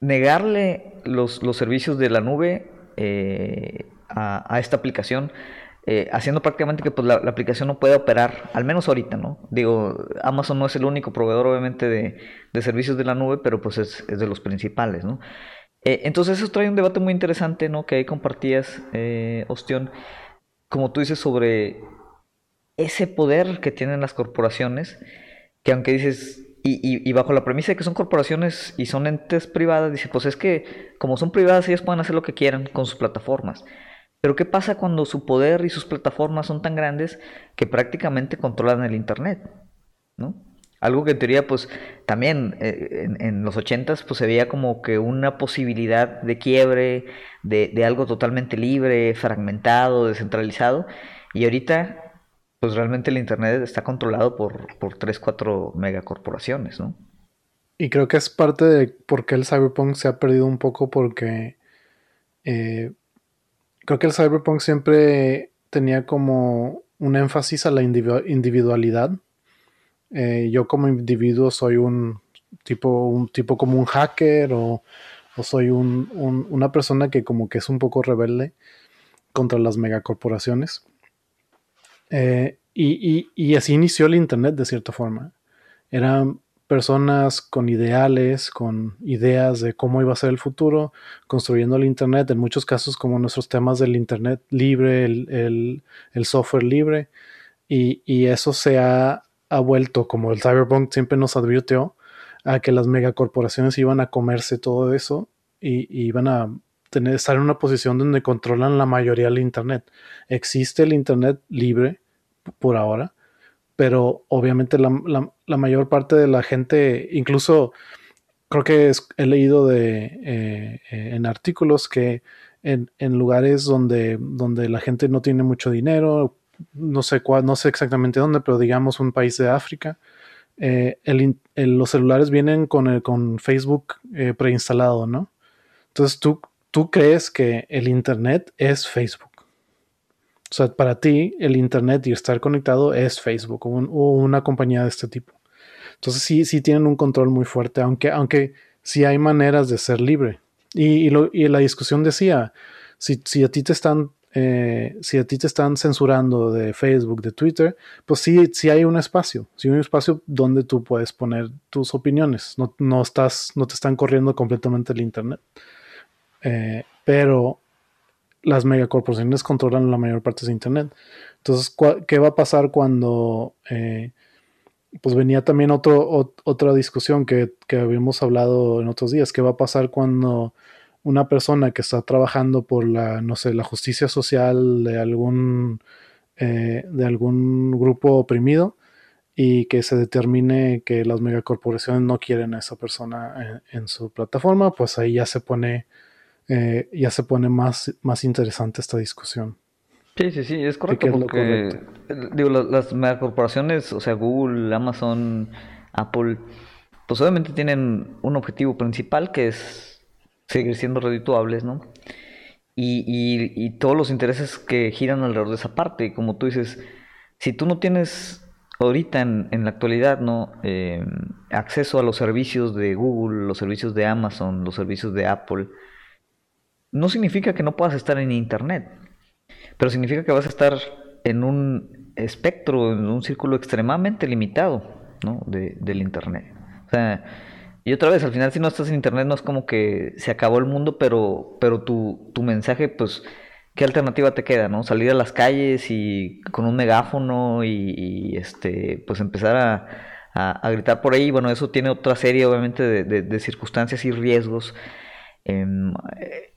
negarle los, servicios de la nube eh, a, esta aplicación, eh, haciendo prácticamente que pues, la, aplicación no pueda operar, al menos ahorita, ¿no? Digo, Amazon no es el único proveedor, obviamente, de, servicios de la nube, pero pues es, es de los principales, ¿no? Entonces eso trae un debate muy interesante, ¿no? Que ahí compartías, Ostión como tú dices, sobre ese poder que tienen las corporaciones, que aunque dices, y, bajo la premisa de que son corporaciones y son entes privadas, dice, pues es que como son privadas ellas pueden hacer lo que quieran con sus plataformas. Pero ¿qué pasa cuando su poder y sus plataformas son tan grandes que prácticamente controlan el Internet? ¿No? Algo que en teoría, pues, también eh, en, los ochentas, pues se veía como que una posibilidad de quiebre, de, algo totalmente libre, fragmentado, descentralizado. Y ahorita, pues realmente el Internet está controlado por, por tres, cuatro megacorporaciones, ¿no? Y creo que es parte de por qué el cyberpunk se ha perdido un poco, porque eh, creo que el cyberpunk siempre tenía como un énfasis a la individualidad eh, yo como individuo soy un tipo, un tipo como un hacker o, soy una persona que como que es un poco rebelde contra las megacorporaciones. Eh, y, así inició el Internet de cierta forma. Eran personas con ideales, con ideas de cómo iba a ser el futuro, construyendo el Internet, en muchos casos como nuestros temas del Internet libre, el, software libre, y, y, eso se ha ha vuelto, como el Cyberpunk siempre nos advirtió, a que las megacorporaciones iban a comerse todo eso y, iban a tener, estar en una posición donde controlan la mayoría del Internet. Existe el Internet libre por ahora, pero obviamente la, mayor parte de la gente, incluso creo que he leído de, eh, eh, en artículos que en, en, lugares donde, donde la gente no tiene mucho dinero, no sé cuál, no sé exactamente dónde, pero digamos un país de África, eh, los celulares vienen con, el, con Facebook eh, preinstalado, ¿no? Entonces tú, tú crees que el Internet es Facebook. O sea, para ti el Internet y estar conectado es Facebook o, una compañía de este tipo. Entonces sí, sí tienen un control muy fuerte, aunque, aunque sí hay maneras de ser libre. Y, y, la discusión decía, si, si a ti te están eh, si a ti te están censurando de Facebook, de Twitter, pues sí, sí hay un espacio, sí hay un espacio donde tú puedes poner tus opiniones, no, estás, no te están corriendo completamente el Internet. Eh, pero las megacorporaciones controlan la mayor parte de Internet. Entonces, ¿qué va a pasar cuando... Eh, pues venía también otro, otra discusión que, que habíamos hablado en otros días, ¿qué va a pasar cuando una persona que está trabajando por la, no sé, la justicia social de algún, eh, de algún grupo oprimido y que se determine que las megacorporaciones no quieren a esa persona en, su plataforma, pues ahí ya se pone, eh, ya se pone más, más interesante esta discusión. Sí, sí, sí, es correcto. porque, Digo, las, las megacorporaciones, o sea, Google, Amazon, Apple, pues obviamente tienen un objetivo principal que es seguir siendo redituables, ¿no? Y, todos los intereses que giran alrededor de esa parte, como tú dices, si tú no tienes ahorita en, la actualidad, ¿no? Eh, acceso a los servicios de Google, los servicios de Amazon, los servicios de Apple, no significa que no puedas estar en Internet, pero significa que vas a estar en un espectro, en un círculo extremadamente limitado, ¿no? De, del Internet. O sea, y otra vez, al final si no estás en internet no es como que se acabó el mundo, pero, pero tu, tu mensaje, pues, ¿qué alternativa te queda, no? Salir a las calles y con un megáfono y, este, pues empezar a, gritar por ahí. Bueno, eso tiene otra serie, obviamente, de, circunstancias y riesgos. Em,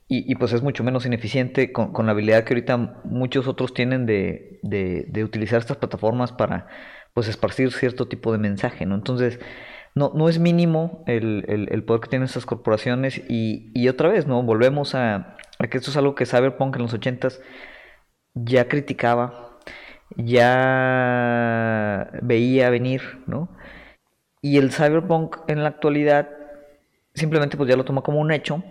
y, pues es mucho menos ineficiente con, la habilidad que ahorita muchos otros tienen de, de utilizar estas plataformas para pues esparcir cierto tipo de mensaje, ¿no? Entonces, no, no es mínimo el, poder que tienen estas corporaciones y, otra vez, ¿no? Volvemos a, que esto es algo que Cyberpunk en los 80s ya criticaba, ya veía venir, ¿no? Y el Cyberpunk en la actualidad simplemente pues ya lo toma como un hecho,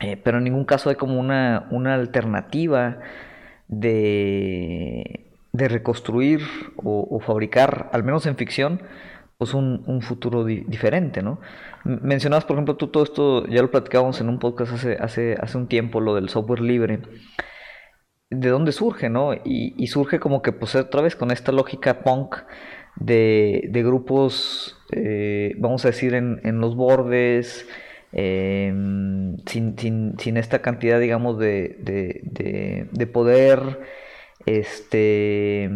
eh, pero en ningún caso hay como una, una alternativa de, de reconstruir o, fabricar, al menos en ficción, pues un, futuro diferente, ¿no? Mencionabas, por ejemplo, tú todo esto, ya lo platicábamos en un podcast hace, hace, hace un tiempo, lo del software libre. ¿De dónde surge, no? Y, surge como que, pues, otra vez con esta lógica punk de, grupos, eh, vamos a decir, en, en los bordes, em, sin, sin, sin, esta cantidad, digamos, de, de, de poder este.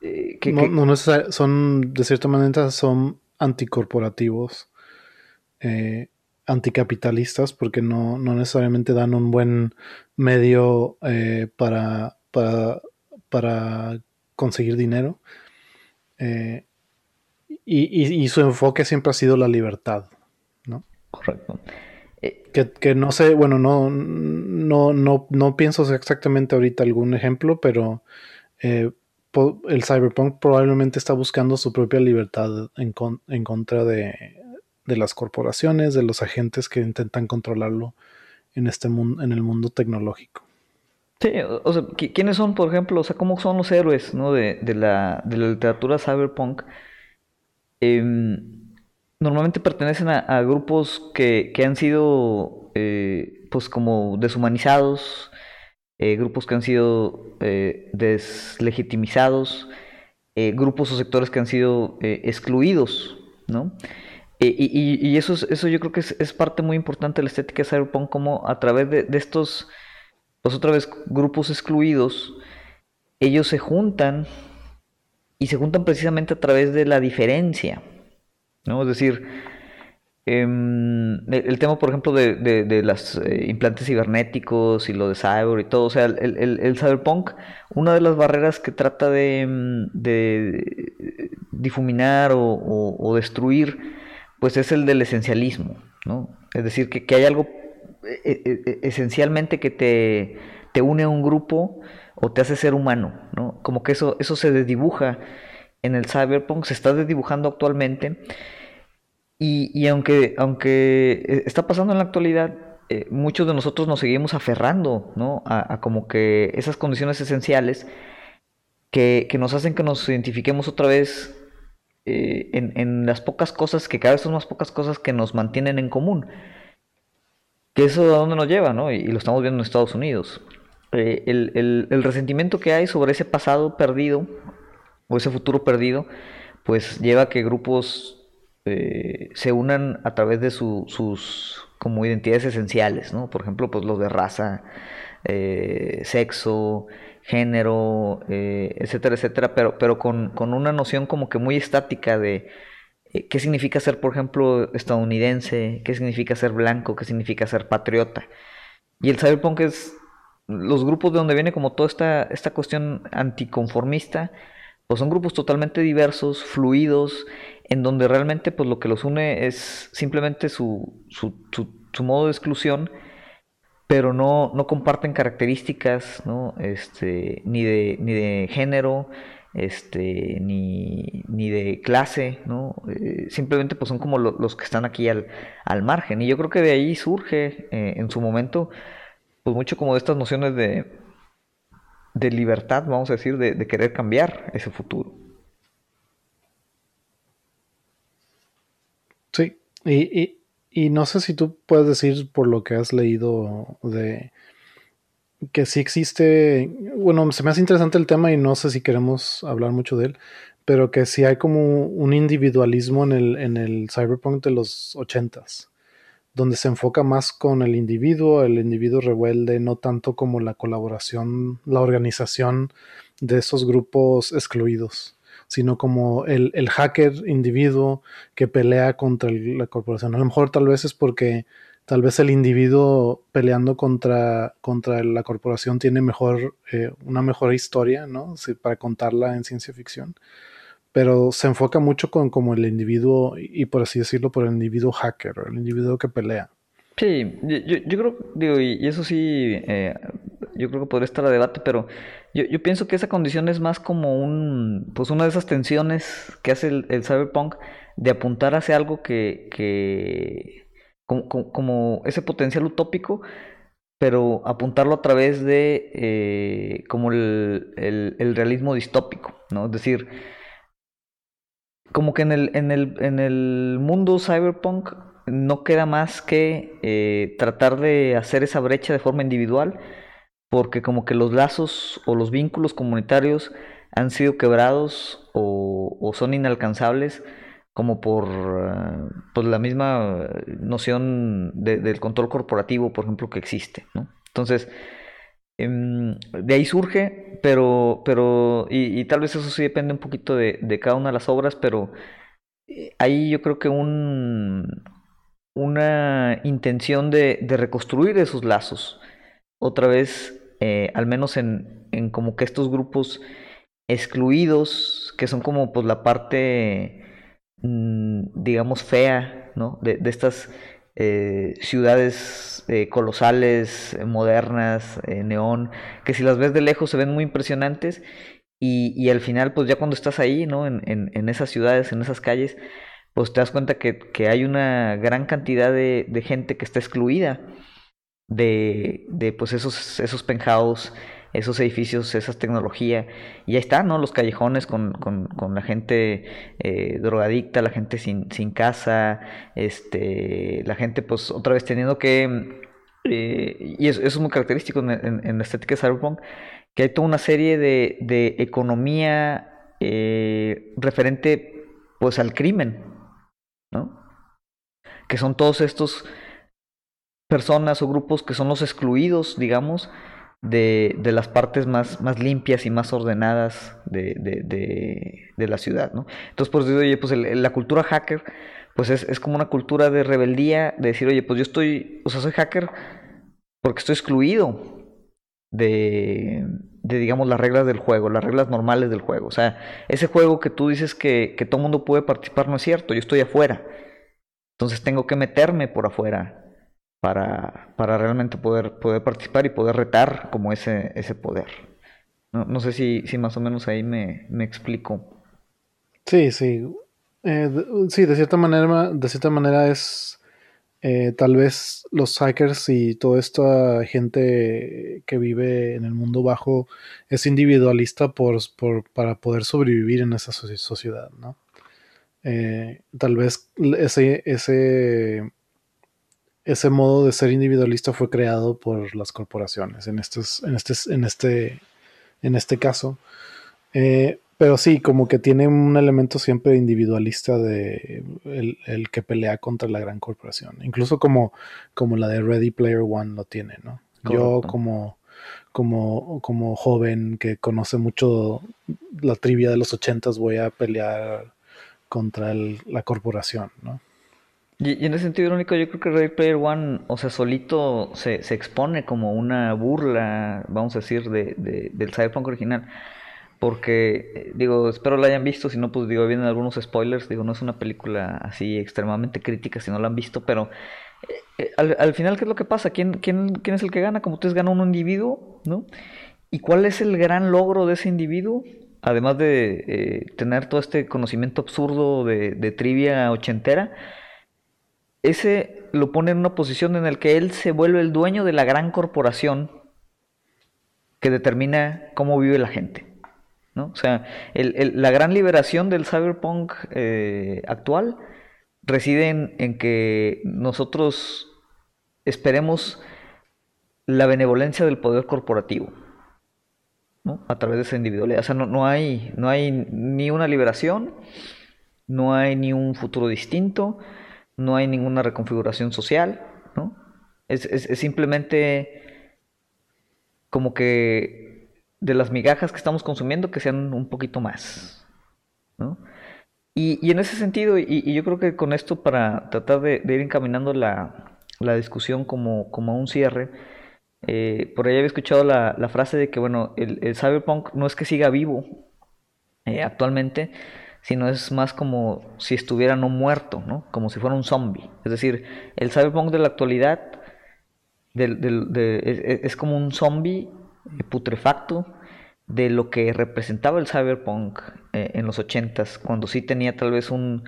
Eh, no, son, de cierta manera, son anticorporativos, eh, anticapitalistas, porque no, necesariamente dan un buen medio eh, para, para, conseguir dinero. y, su enfoque siempre ha sido la libertad, ¿no? Correcto. Que, no sé, bueno, no, no, no, no pienso exactamente ahorita algún ejemplo, pero eh, el cyberpunk probablemente está buscando su propia libertad en, contra de, las corporaciones, de los agentes que intentan controlarlo en este mundo, en el mundo tecnológico. Sí, o sea, ¿quiénes son, por ejemplo, o sea, cómo son los héroes ¿no? de, la, de la literatura cyberpunk? Eh, normalmente pertenecen a, grupos que, han sido eh, pues como deshumanizados, eh, grupos que han sido eh, deslegitimizados, grupos o sectores que han sido excluidos, ¿no? Y, eso, eso yo creo que es, parte muy importante de la estética de Cyberpunk, como a través de, de estos, pues otra vez, grupos excluidos, ellos se juntan y se juntan precisamente a través de la diferencia, ¿no? Es decir, em, el, tema, por ejemplo, de, de, los eh, implantes cibernéticos y lo de cyber y todo, o sea, el, cyberpunk, una de las barreras que trata de, em, difuminar o, destruir, pues es el del esencialismo, ¿no? Es decir, que, que hay algo e, e, e, esencialmente que te, te, une a un grupo o te hace ser humano, ¿no? Como que eso, eso se desdibuja en el cyberpunk, se está desdibujando actualmente. Y, aunque, aunque eh, está pasando en la actualidad, eh, muchos de nosotros nos seguimos aferrando ¿no? a, como que esas condiciones esenciales que, nos hacen que nos identifiquemos otra vez eh, en, las pocas cosas, que cada vez son más pocas cosas que nos mantienen en común. Que eso a dónde nos lleva, ¿no? Y, lo estamos viendo en Estados Unidos. el, el resentimiento que hay sobre ese pasado perdido o ese futuro perdido, pues lleva a que grupos eh, se unan a través de sus como identidades esenciales, ¿no? Por ejemplo, pues los de raza, eh, sexo, género, eh, etcétera, etcétera, pero, pero con, una noción como que muy estática de qué significa ser, por ejemplo, estadounidense, qué significa ser blanco, qué significa ser patriota. Y el cyberpunk es los grupos de donde viene como toda esta, esta cuestión anticonformista, pues son grupos totalmente diversos, fluidos, en donde realmente pues lo que los une es simplemente su, su, su, modo de exclusión, pero no, no comparten características, ¿no? Este, ni de, ni de género, este, ni, ni de clase, ¿no? Eh, simplemente pues son como los que están aquí al, al, margen. Y yo creo que de ahí surge eh, en su momento, pues mucho como de estas nociones de, de libertad, vamos a decir, de, querer cambiar ese futuro. Sí, y, no sé si tú puedes decir por lo que has leído de que sí existe, bueno, se me hace interesante el tema y no sé si queremos hablar mucho de él, pero que sí hay como un individualismo en el, en el cyberpunk de los ochentas donde se enfoca más con el individuo, el individuo rebelde, no tanto como la colaboración, la organización de esos grupos excluidos, sino como el, hacker individuo que pelea contra la corporación. A lo mejor tal vez es porque tal vez el individuo peleando contra, contra la corporación tiene mejor, eh, una mejor historia, ¿no? para contarla en ciencia ficción pero se enfoca mucho con como el individuo, y por así decirlo, por el individuo hacker, el individuo que pelea. Sí, yo, creo, digo, y, eso sí, eh, yo creo que podría estar a debate, pero yo, yo, pienso que esa condición es más como un, pues una de esas tensiones que hace el, cyberpunk de apuntar hacia algo que, que como, ese potencial utópico, pero apuntarlo a través de eh, como el, el, realismo distópico, ¿no? Es decir, como que en el, en el, en el mundo cyberpunk no queda más que eh, tratar de hacer esa brecha de forma individual, porque como que los lazos o los vínculos comunitarios han sido quebrados o, son inalcanzables como por, eh, pues, la misma noción del control corporativo, por ejemplo, que existe. Entonces, em, de ahí surge, pero, pero y, tal vez eso sí depende un poquito de, de cada una de las obras, pero eh, ahí yo creo que un, una intención de, reconstruir esos lazos. Otra vez, eh, al menos en, en, como que estos grupos excluidos, que son como pues la parte, mm, digamos, fea, ¿no? De, estas eh, ciudades eh, colosales, modernas, neón, que si las ves de lejos se ven muy impresionantes y, y al final, pues ya cuando estás ahí, ¿no? En, en, en esas ciudades, en esas calles, pues te das cuenta que, hay una gran cantidad de, gente que está excluida de, de pues esos, esos penthouse, esos edificios, esa tecnología. Y ahí está, ¿no? Los callejones con, la gente eh, drogadicta, la gente sin, sin casa, este, la gente pues otra vez teniendo que... Eh, y eso, es muy característico en, la estética de Cyberpunk, que hay toda una serie de, de economía eh, referente pues al crimen, ¿no? Que son todos estos personas o grupos que son los excluidos, digamos, de, de las partes más, más, limpias y más ordenadas de, de, de la ciudad, ¿no? Entonces, por eso, oye, pues la cultura hacker, pues es, es, como una cultura de rebeldía, de decir, oye, pues yo estoy, o sea, soy hacker porque estoy excluido de, digamos, las reglas del juego, las reglas normales del juego. O sea, ese juego que tú dices que, que todo mundo puede participar no es cierto, yo estoy afuera. Entonces tengo que meterme por afuera para, para realmente poder, poder participar y poder retar como ese, ese poder. No, no sé si, si más o menos ahí me, me explico. Sí, sí. Eh, sí, de cierta manera, de cierta manera es eh, tal vez los hackers y toda esta gente que vive en el mundo bajo es individualista por, para poder sobrevivir en esa sociedad, ¿no? Eh, tal vez ese, ese, ese modo de ser individualista fue creado por las corporaciones en, estos, en, este, en, este, en este caso. Eh, pero sí, como que tiene un elemento siempre individualista de el, que pelea contra la gran corporación. Incluso como, como la de Ready Player One lo tiene, ¿no? Yo como, como, como joven que conoce mucho la trivia de los ochentas voy a pelear contra la corporación, ¿no? Y, en ese sentido irónico, yo creo que Ready Player One, o sea, solito se, se expone como una burla, vamos a decir, de, de, del Cyberpunk original porque, eh, digo, espero la hayan visto, si no, pues digo, vienen algunos spoilers, digo, no es una película así extremadamente crítica si no la han visto, pero eh, eh, al, final, ¿qué es lo que pasa? ¿Quién, quién, quién es el que gana? Como ustedes gana un individuo, ¿no? ¿Y cuál es el gran logro de ese individuo? Además de tener todo este conocimiento absurdo de, de trivia ochentera, ese lo pone en una posición en la que él se vuelve el dueño de la gran corporación que determina cómo vive la gente. O sea, la gran liberación del cyberpunk eh, actual reside en, que nosotros esperemos la benevolencia del poder corporativo. ¿no? A través de esa individualidad. O sea, no, hay, no hay ni una liberación, no hay ni un futuro distinto, no hay ninguna reconfiguración social, ¿no? es simplemente como que de las migajas que estamos consumiendo que sean un poquito más. ¿no? Y, en ese sentido, y, yo creo que con esto para tratar de, ir encaminando la, discusión como, como, a un cierre, eh, por ahí había escuchado la, frase de que, bueno, el, cyberpunk no es que siga vivo eh, actualmente, sino es más como si estuviera no muerto, ¿no? Como si fuera un zombie. Es decir, el cyberpunk de la actualidad es, como un zombie putrefacto de lo que representaba el cyberpunk eh, en los 80s, cuando sí tenía tal vez un,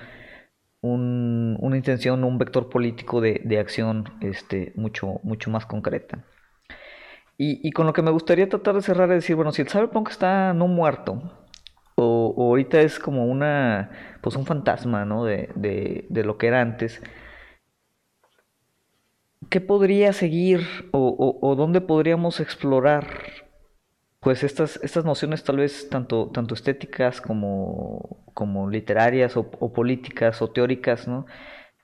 una intención, un vector político de, acción este, mucho, mucho más concreta. Y, con lo que me gustaría tratar de cerrar es decir, bueno, si el cyberpunk está no muerto, o, ahorita es como una, pues un fantasma, ¿no? De, de, lo que era antes, ¿qué podría seguir o, dónde podríamos explorar pues estas, estas nociones tal vez tanto, tanto estéticas como, como literarias o, políticas o teóricas, ¿no?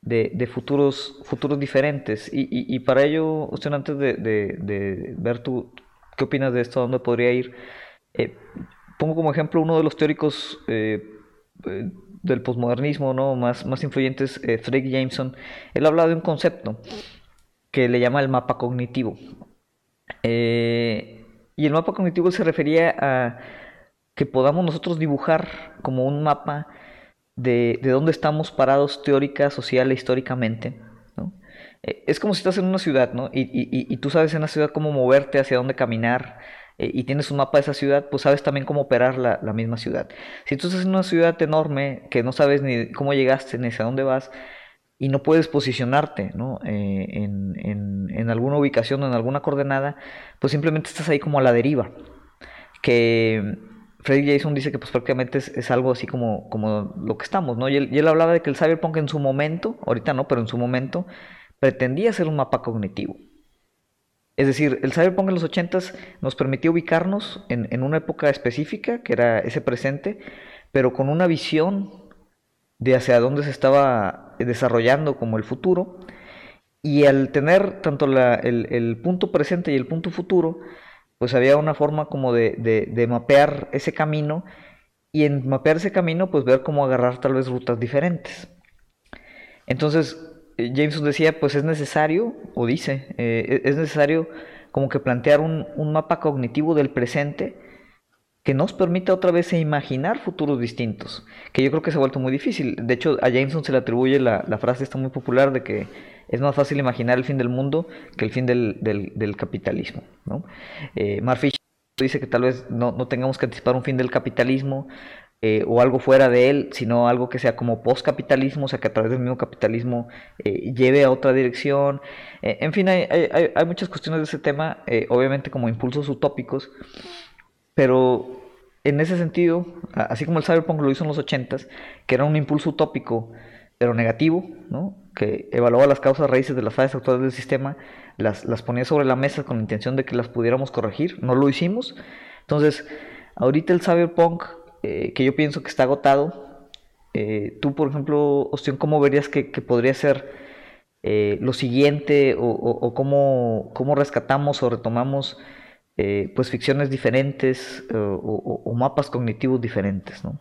De, futuros, futuros diferentes. Y, para ello, usted antes de, ver tú, qué opinas de esto, dónde podría ir, eh, pongo como ejemplo uno de los teóricos eh, eh, del posmodernismo ¿no? más, más influyentes, Frederick Jameson. Él habla de un concepto que le llama el mapa cognitivo. Y el mapa cognitivo se refería a que podamos nosotros dibujar como un mapa de, dónde estamos parados teórica, social e históricamente. Eh, es como si estás en una ciudad, ¿no? Y, tú sabes en la ciudad cómo moverte, hacia dónde caminar, eh, y tienes un mapa de esa ciudad, pues sabes también cómo operar la, misma ciudad. Si tú estás en una ciudad enorme que no sabes ni cómo llegaste ni hacia dónde vas, y no puedes posicionarte ¿no? Eh, en, en, alguna ubicación o en alguna coordenada, pues simplemente estás ahí como a la deriva. Que Freddy Jason dice que pues prácticamente es, algo así como, como lo que estamos, ¿no? Y él, y él, hablaba de que el cyberpunk en su momento, ahorita no, pero en su momento, pretendía ser un mapa cognitivo. Es decir, el cyberpunk en los 80s nos permitía ubicarnos en, una época específica, que era ese presente, pero con una visión de hacia dónde se estaba desarrollando como el futuro. Y al tener tanto el, punto presente y el punto futuro, pues había una forma como de, mapear ese camino y en mapear ese camino, pues ver cómo agarrar tal vez rutas diferentes. Entonces, Jameson decía, pues es necesario, o dice, eh, es necesario como que plantear un, mapa cognitivo del presente que nos permita otra vez imaginar futuros distintos, que yo creo que se ha vuelto muy difícil. De hecho, a Jameson se le atribuye la, frase está muy popular de que es más fácil imaginar el fin del mundo que el fin del, capitalismo. ¿no? Eh, dice que tal vez no, tengamos que anticipar un fin del capitalismo eh, o algo fuera de él, sino algo que sea como postcapitalismo, o sea, que a través del mismo capitalismo eh, lleve a otra dirección. Eh, en fin, hay, hay, muchas cuestiones de ese tema, obviamente como impulsos utópicos, pero en ese sentido, así como el cyberpunk lo hizo en los 80s, que era un impulso utópico, pero negativo, ¿no? que evaluaba las causas raíces de las fallas actuales del sistema, las, las ponía sobre la mesa con la intención de que las pudiéramos corregir, no lo hicimos. Entonces, ahorita el cyberpunk, eh, que yo pienso que está agotado, eh, tú, por ejemplo, Ostión, ¿cómo verías que, podría ser eh, lo siguiente o, o, cómo, rescatamos o retomamos pues ficciones diferentes eh, o, mapas cognitivos diferentes, ¿no?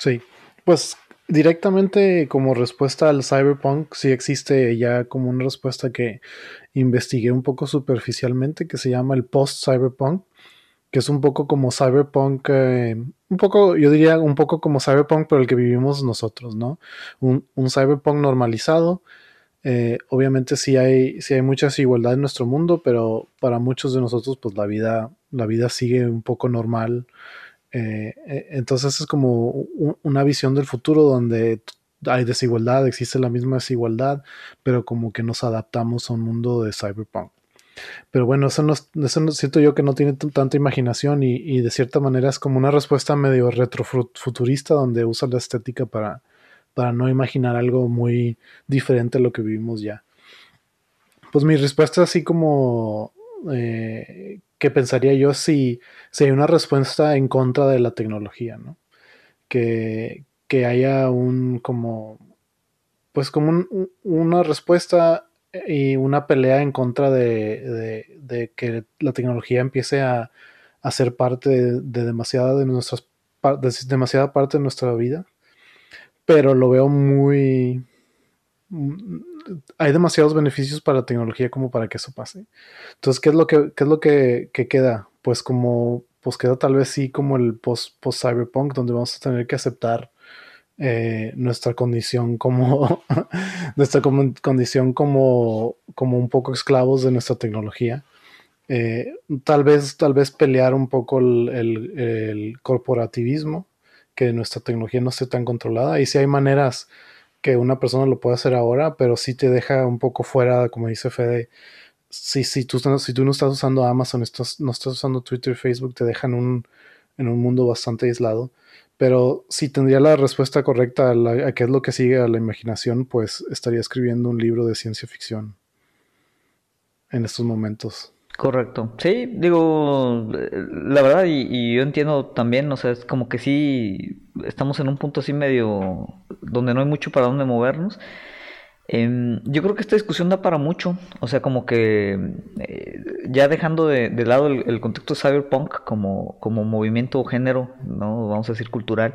Sí, pues directamente como respuesta al cyberpunk sí existe ya como una respuesta que investigué un poco superficialmente que se llama el post-cyberpunk, que es un poco como cyberpunk, eh, un poco, yo diría un poco como cyberpunk, pero el que vivimos nosotros, ¿no? Un, un cyberpunk normalizado eh, obviamente sí hay, sí hay mucha desigualdad en nuestro mundo, pero para muchos de nosotros, pues la vida, la vida sigue un poco normal. Eh, eh, entonces es como una visión del futuro donde hay desigualdad, existe la misma desigualdad, pero como que nos adaptamos a un mundo de cyberpunk. Pero bueno, eso no, eso siento yo que no tiene tanta imaginación y, y, de cierta manera es como una respuesta medio retrofuturista donde usa la estética para, para no imaginar algo muy diferente a lo que vivimos ya. Pues mi respuesta así como eh, que pensaría yo si, si, hay una respuesta en contra de la tecnología, ¿no? Que, haya un como pues como una respuesta y una pelea en contra de, que la tecnología empiece a, a ser parte de, demasiada de nuestras de demasiada parte de nuestra vida pero lo veo muy... Hay demasiados beneficios para la tecnología como para que eso pase. Entonces, ¿qué es lo que, es lo que, queda? Pues como pues queda tal vez sí como el post-cyberpunk, donde vamos a tener que aceptar eh, nuestra condición como nuestra condición como, como un poco esclavos de nuestra tecnología. Eh, tal vez, tal vez pelear un poco el, corporativismo, que nuestra tecnología no esté tan controlada. Y si hay maneras que una persona lo puede hacer ahora, pero sí te deja un poco fuera, como dice Fede. Si, si, tú, si tú no estás usando Amazon, estás, no estás usando Twitter, Facebook, te dejan un, en un mundo bastante aislado. Pero si tendría la respuesta correcta a, qué es lo que sigue a la imaginación, pues estaría escribiendo un libro de ciencia ficción en estos momentos. Correcto. Sí, digo, la verdad, y, yo entiendo también, o sea, es como que sí estamos en un punto así medio donde no hay mucho para dónde movernos. Em, yo creo que esta discusión da para mucho, o sea, como que eh, ya dejando de, lado el, contexto cyberpunk como, como movimiento o género, ¿no? Vamos a decir cultural,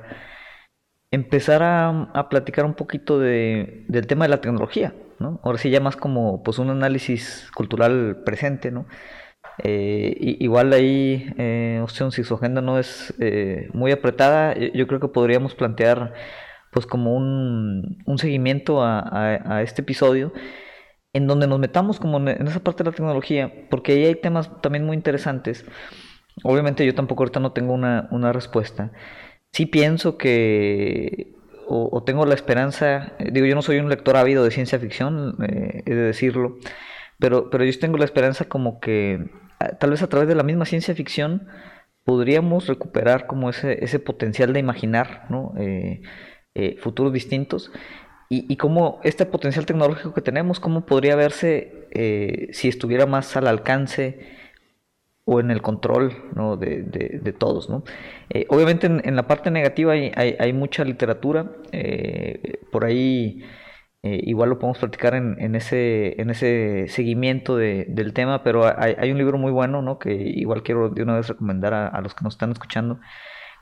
empezar a, platicar un poquito de, del tema de la tecnología, ¿no? Ahora sí ya más como pues un análisis cultural presente, ¿no? Eh, igual ahí, eh, opción, si su agenda no es eh, muy apretada, yo creo que podríamos plantear pues como un, seguimiento a, este episodio en donde nos metamos como en esa parte de la tecnología, porque ahí hay temas también muy interesantes. Obviamente yo tampoco ahorita no tengo una, respuesta. Sí pienso que, o, tengo la esperanza, eh, digo, yo no soy un lector ávido de ciencia ficción, eh, he de decirlo, pero, pero yo tengo la esperanza como que tal vez a través de la misma ciencia ficción podríamos recuperar como ese, ese potencial de imaginar, ¿no? Eh, eh, futuros distintos. Y, y, cómo este potencial tecnológico que tenemos, cómo podría verse eh, si estuviera más al alcance o en el control de, todos. Eh, obviamente en, la parte negativa hay, mucha literatura, por ahí igual lo podemos platicar en, ese, en ese seguimiento del tema, pero hay, un libro muy bueno que igual quiero de una vez recomendar a los que nos están escuchando,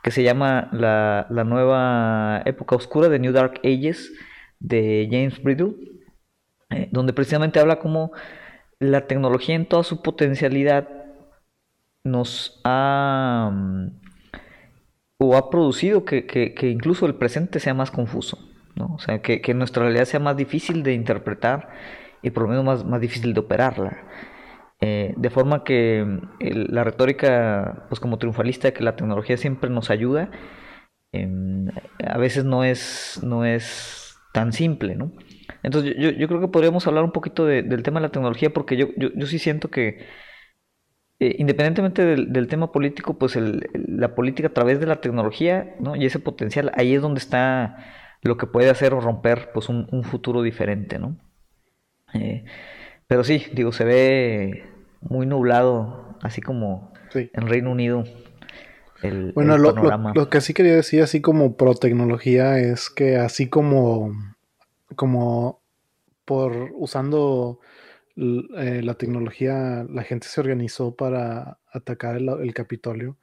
que se llama la, nueva época oscura de New Dark Ages de James Bridle, eh, donde precisamente habla cómo la tecnología en toda su potencialidad nos ha mm, o ha producido que, incluso el presente sea más confuso, o sea, que, nuestra realidad sea más difícil de interpretar y por lo menos más, más difícil de operarla. Eh, de forma que la retórica, pues como triunfalista, que la tecnología siempre nos ayuda, em, a veces no es, no es tan simple, ¿no? Entonces yo, yo creo que podríamos hablar un poquito del tema de la tecnología porque yo, yo, sí siento que eh, independientemente del, tema político, pues la política a través de la tecnología ¿no? y ese potencial, ahí es donde está lo que puede hacer o romper pues un, un futuro diferente, ¿no? Pero sí, digo, se ve muy nublado, así como en Reino Unido. El, bueno, lo, lo, que sí quería decir, así como pro tecnología, es que así como, como por usando eh, la tecnología, la gente se organizó para atacar el, Capitolio,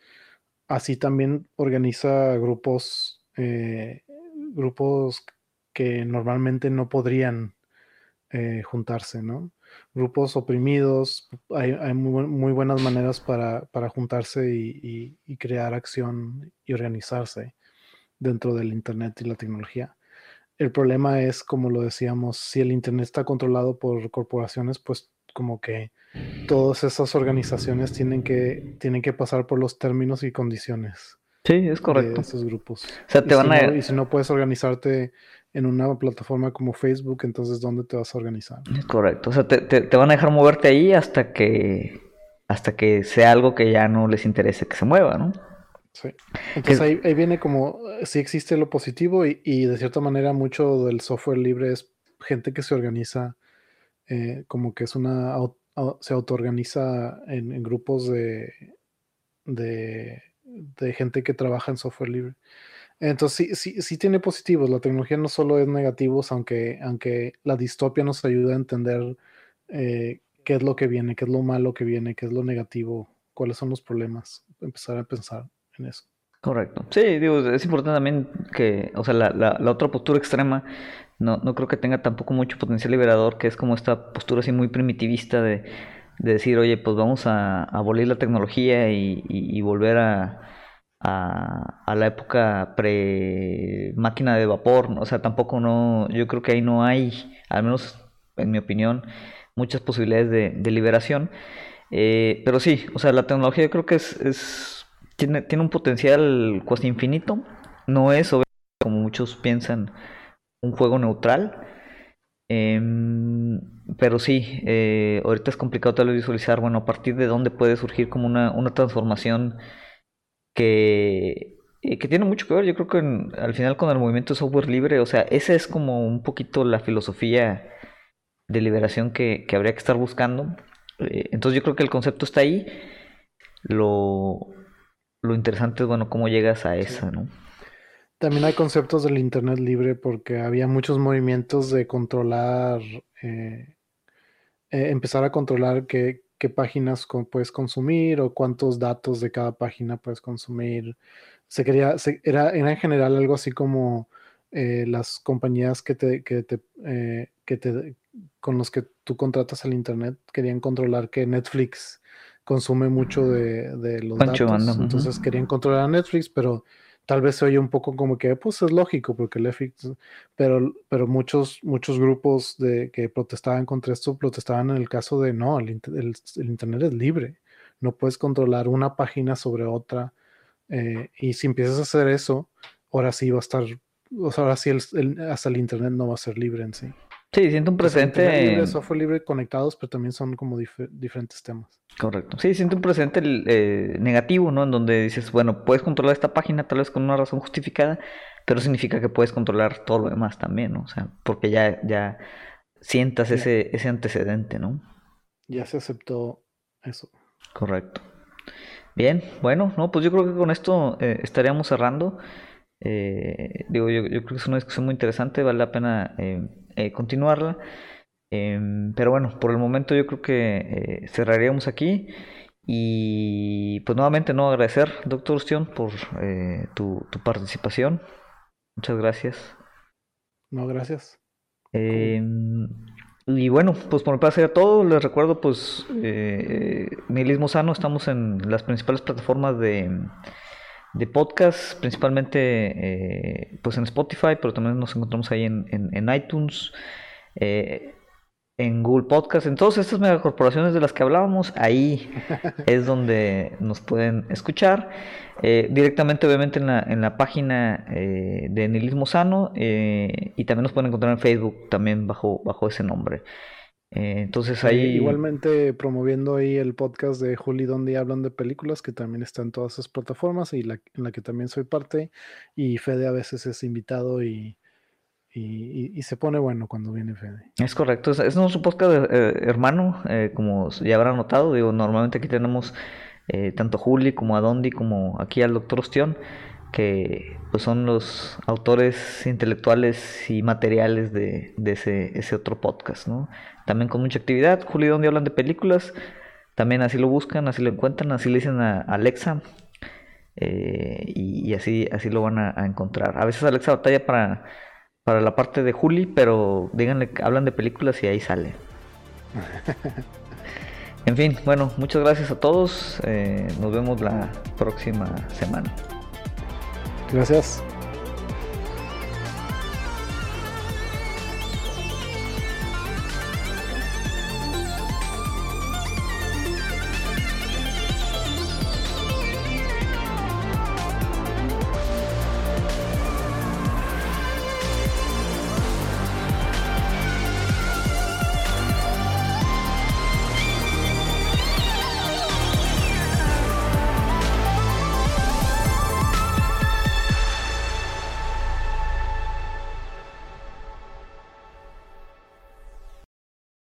así también organiza grupos, eh, grupos que normalmente no podrían eh, juntarse, ¿no? Grupos oprimidos, hay, muy, buenas maneras para, juntarse y, crear acción y organizarse dentro del Internet y la tecnología. El problema es, como lo decíamos, si el Internet está controlado por corporaciones, pues como que todas esas organizaciones tienen que, tienen que pasar por los términos y condiciones. Sí, es correcto. De esos grupos. y si no puedes organizarte en una plataforma como Facebook, entonces ¿dónde te vas a organizar? Es correcto, o sea, te, van a dejar moverte ahí hasta que hasta que sea algo que ya no les interese que se mueva, ¿no? Sí. Entonces ahí, viene como, sí existe lo positivo y, de cierta manera mucho del software libre es gente que se organiza, eh, como que es una, se autoorganiza en, en grupos de, de, de gente que trabaja en software libre. Entonces sí, sí, sí tiene positivos. La tecnología no solo es negativos, aunque, aunque la distopia nos ayuda a entender eh, qué es lo que viene, qué es lo malo que viene, qué es lo negativo, cuáles son los problemas. Empezar a pensar en eso. Correcto. Sí, digo, es importante también que, o sea, la, la, la otra postura extrema no, no creo que tenga tampoco mucho potencial liberador, que es como esta postura así muy primitivista de de decir, oye, pues vamos a abolir la tecnología y, volver a, a, la época pre máquina de vapor. O sea, tampoco no, yo creo que ahí no hay, al menos en mi opinión, muchas posibilidades de, liberación. Eh, pero sí, o sea, la tecnología yo creo que es, es tiene, un potencial casi infinito. No es, como muchos piensan, un juego neutral. Em, pero sí, eh, ahorita es complicado tal vez visualizar, bueno, a partir de dónde puede surgir como una, una transformación que, eh, que tiene mucho que ver, yo creo que al final con el movimiento de software libre, o sea, esa es como un poquito la filosofía de liberación que, que habría que estar buscando. Eh, entonces yo creo que el concepto está ahí. Lo, lo interesante es, bueno, cómo llegas a esa, ¿no? También hay conceptos del Internet libre porque había muchos movimientos de controlar, eh, eh, empezar a controlar qué, páginas puedes consumir o cuántos datos de cada página puedes consumir. Se quería, era, en general algo así como eh, las compañías que te, que te, que te, con los que tú contratas al Internet querían controlar que Netflix consume mucho de, los datos. Entonces querían controlar a Netflix, pero tal vez se oye un poco como que, pues es lógico, porque el FX, pero, pero muchos, muchos grupos de, que protestaban contra esto protestaban en el caso de, no, el, Internet es libre, no puedes controlar una página sobre otra, eh, y si empiezas a hacer eso, ahora sí va a estar, o sea, ahora sí hasta el Internet no va a ser libre en sí. Sí, siento un presente. Libre, software libre conectados, pero también son como diferentes temas. Correcto. Sí, siento un presente eh, negativo, ¿no? En donde dices, bueno, puedes controlar esta página tal vez con una razón justificada, pero significa que puedes controlar todo lo demás también, ¿no? O sea, porque ya, ya sientas ese, ese antecedente, ¿no? Ya se aceptó eso. Correcto. Bien, bueno, no, pues yo creo que con esto eh, estaríamos cerrando. Eh, digo, yo, yo, creo que es una discusión muy interesante, vale la pena eh, continuarla. Em, pero bueno, por el momento yo creo que eh, cerraríamos aquí. Y pues nuevamente no agradecer, doctor Ustion, por eh, tu, participación. Muchas gracias. No, gracias. Em, y bueno, pues por mi parte sería todo. Les recuerdo, pues, eh, Nihilismo Sano, estamos en las principales plataformas de, de podcast, principalmente eh, pues en Spotify, pero también nos encontramos ahí en, en, iTunes, eh, en Google Podcast, en todas estas megacorporaciones de las que hablábamos, ahí es donde nos pueden escuchar. Eh, directamente obviamente en la, en la página de Nihilismo Sano y también nos pueden encontrar en Facebook también bajo, bajo ese nombre. Eh, entonces ahí... igualmente promoviendo ahí el podcast de Juli donde hablan de películas, que también está en todas esas plataformas y la, en la que también soy parte. Y Fede a veces es invitado y, y, se pone bueno cuando viene Fede. Es correcto, es, es nuestro podcast eh, hermano, eh, como ya habrán notado. Digo, normalmente aquí tenemos tanto Juli como a Dondi como aquí al doctor Ostión que pues son los autores intelectuales y materiales de, ese, ese, otro podcast, ¿no? También con mucha actividad. Julio, donde hablan de películas, también así lo buscan, así lo encuentran, así le dicen a Alexa eh, y, así, así lo van a, encontrar. A veces Alexa batalla para, para la parte de Juli, pero díganle, hablan de películas y ahí sale. En fin, bueno, muchas gracias a todos. Eh, nos vemos la próxima semana. Gracias.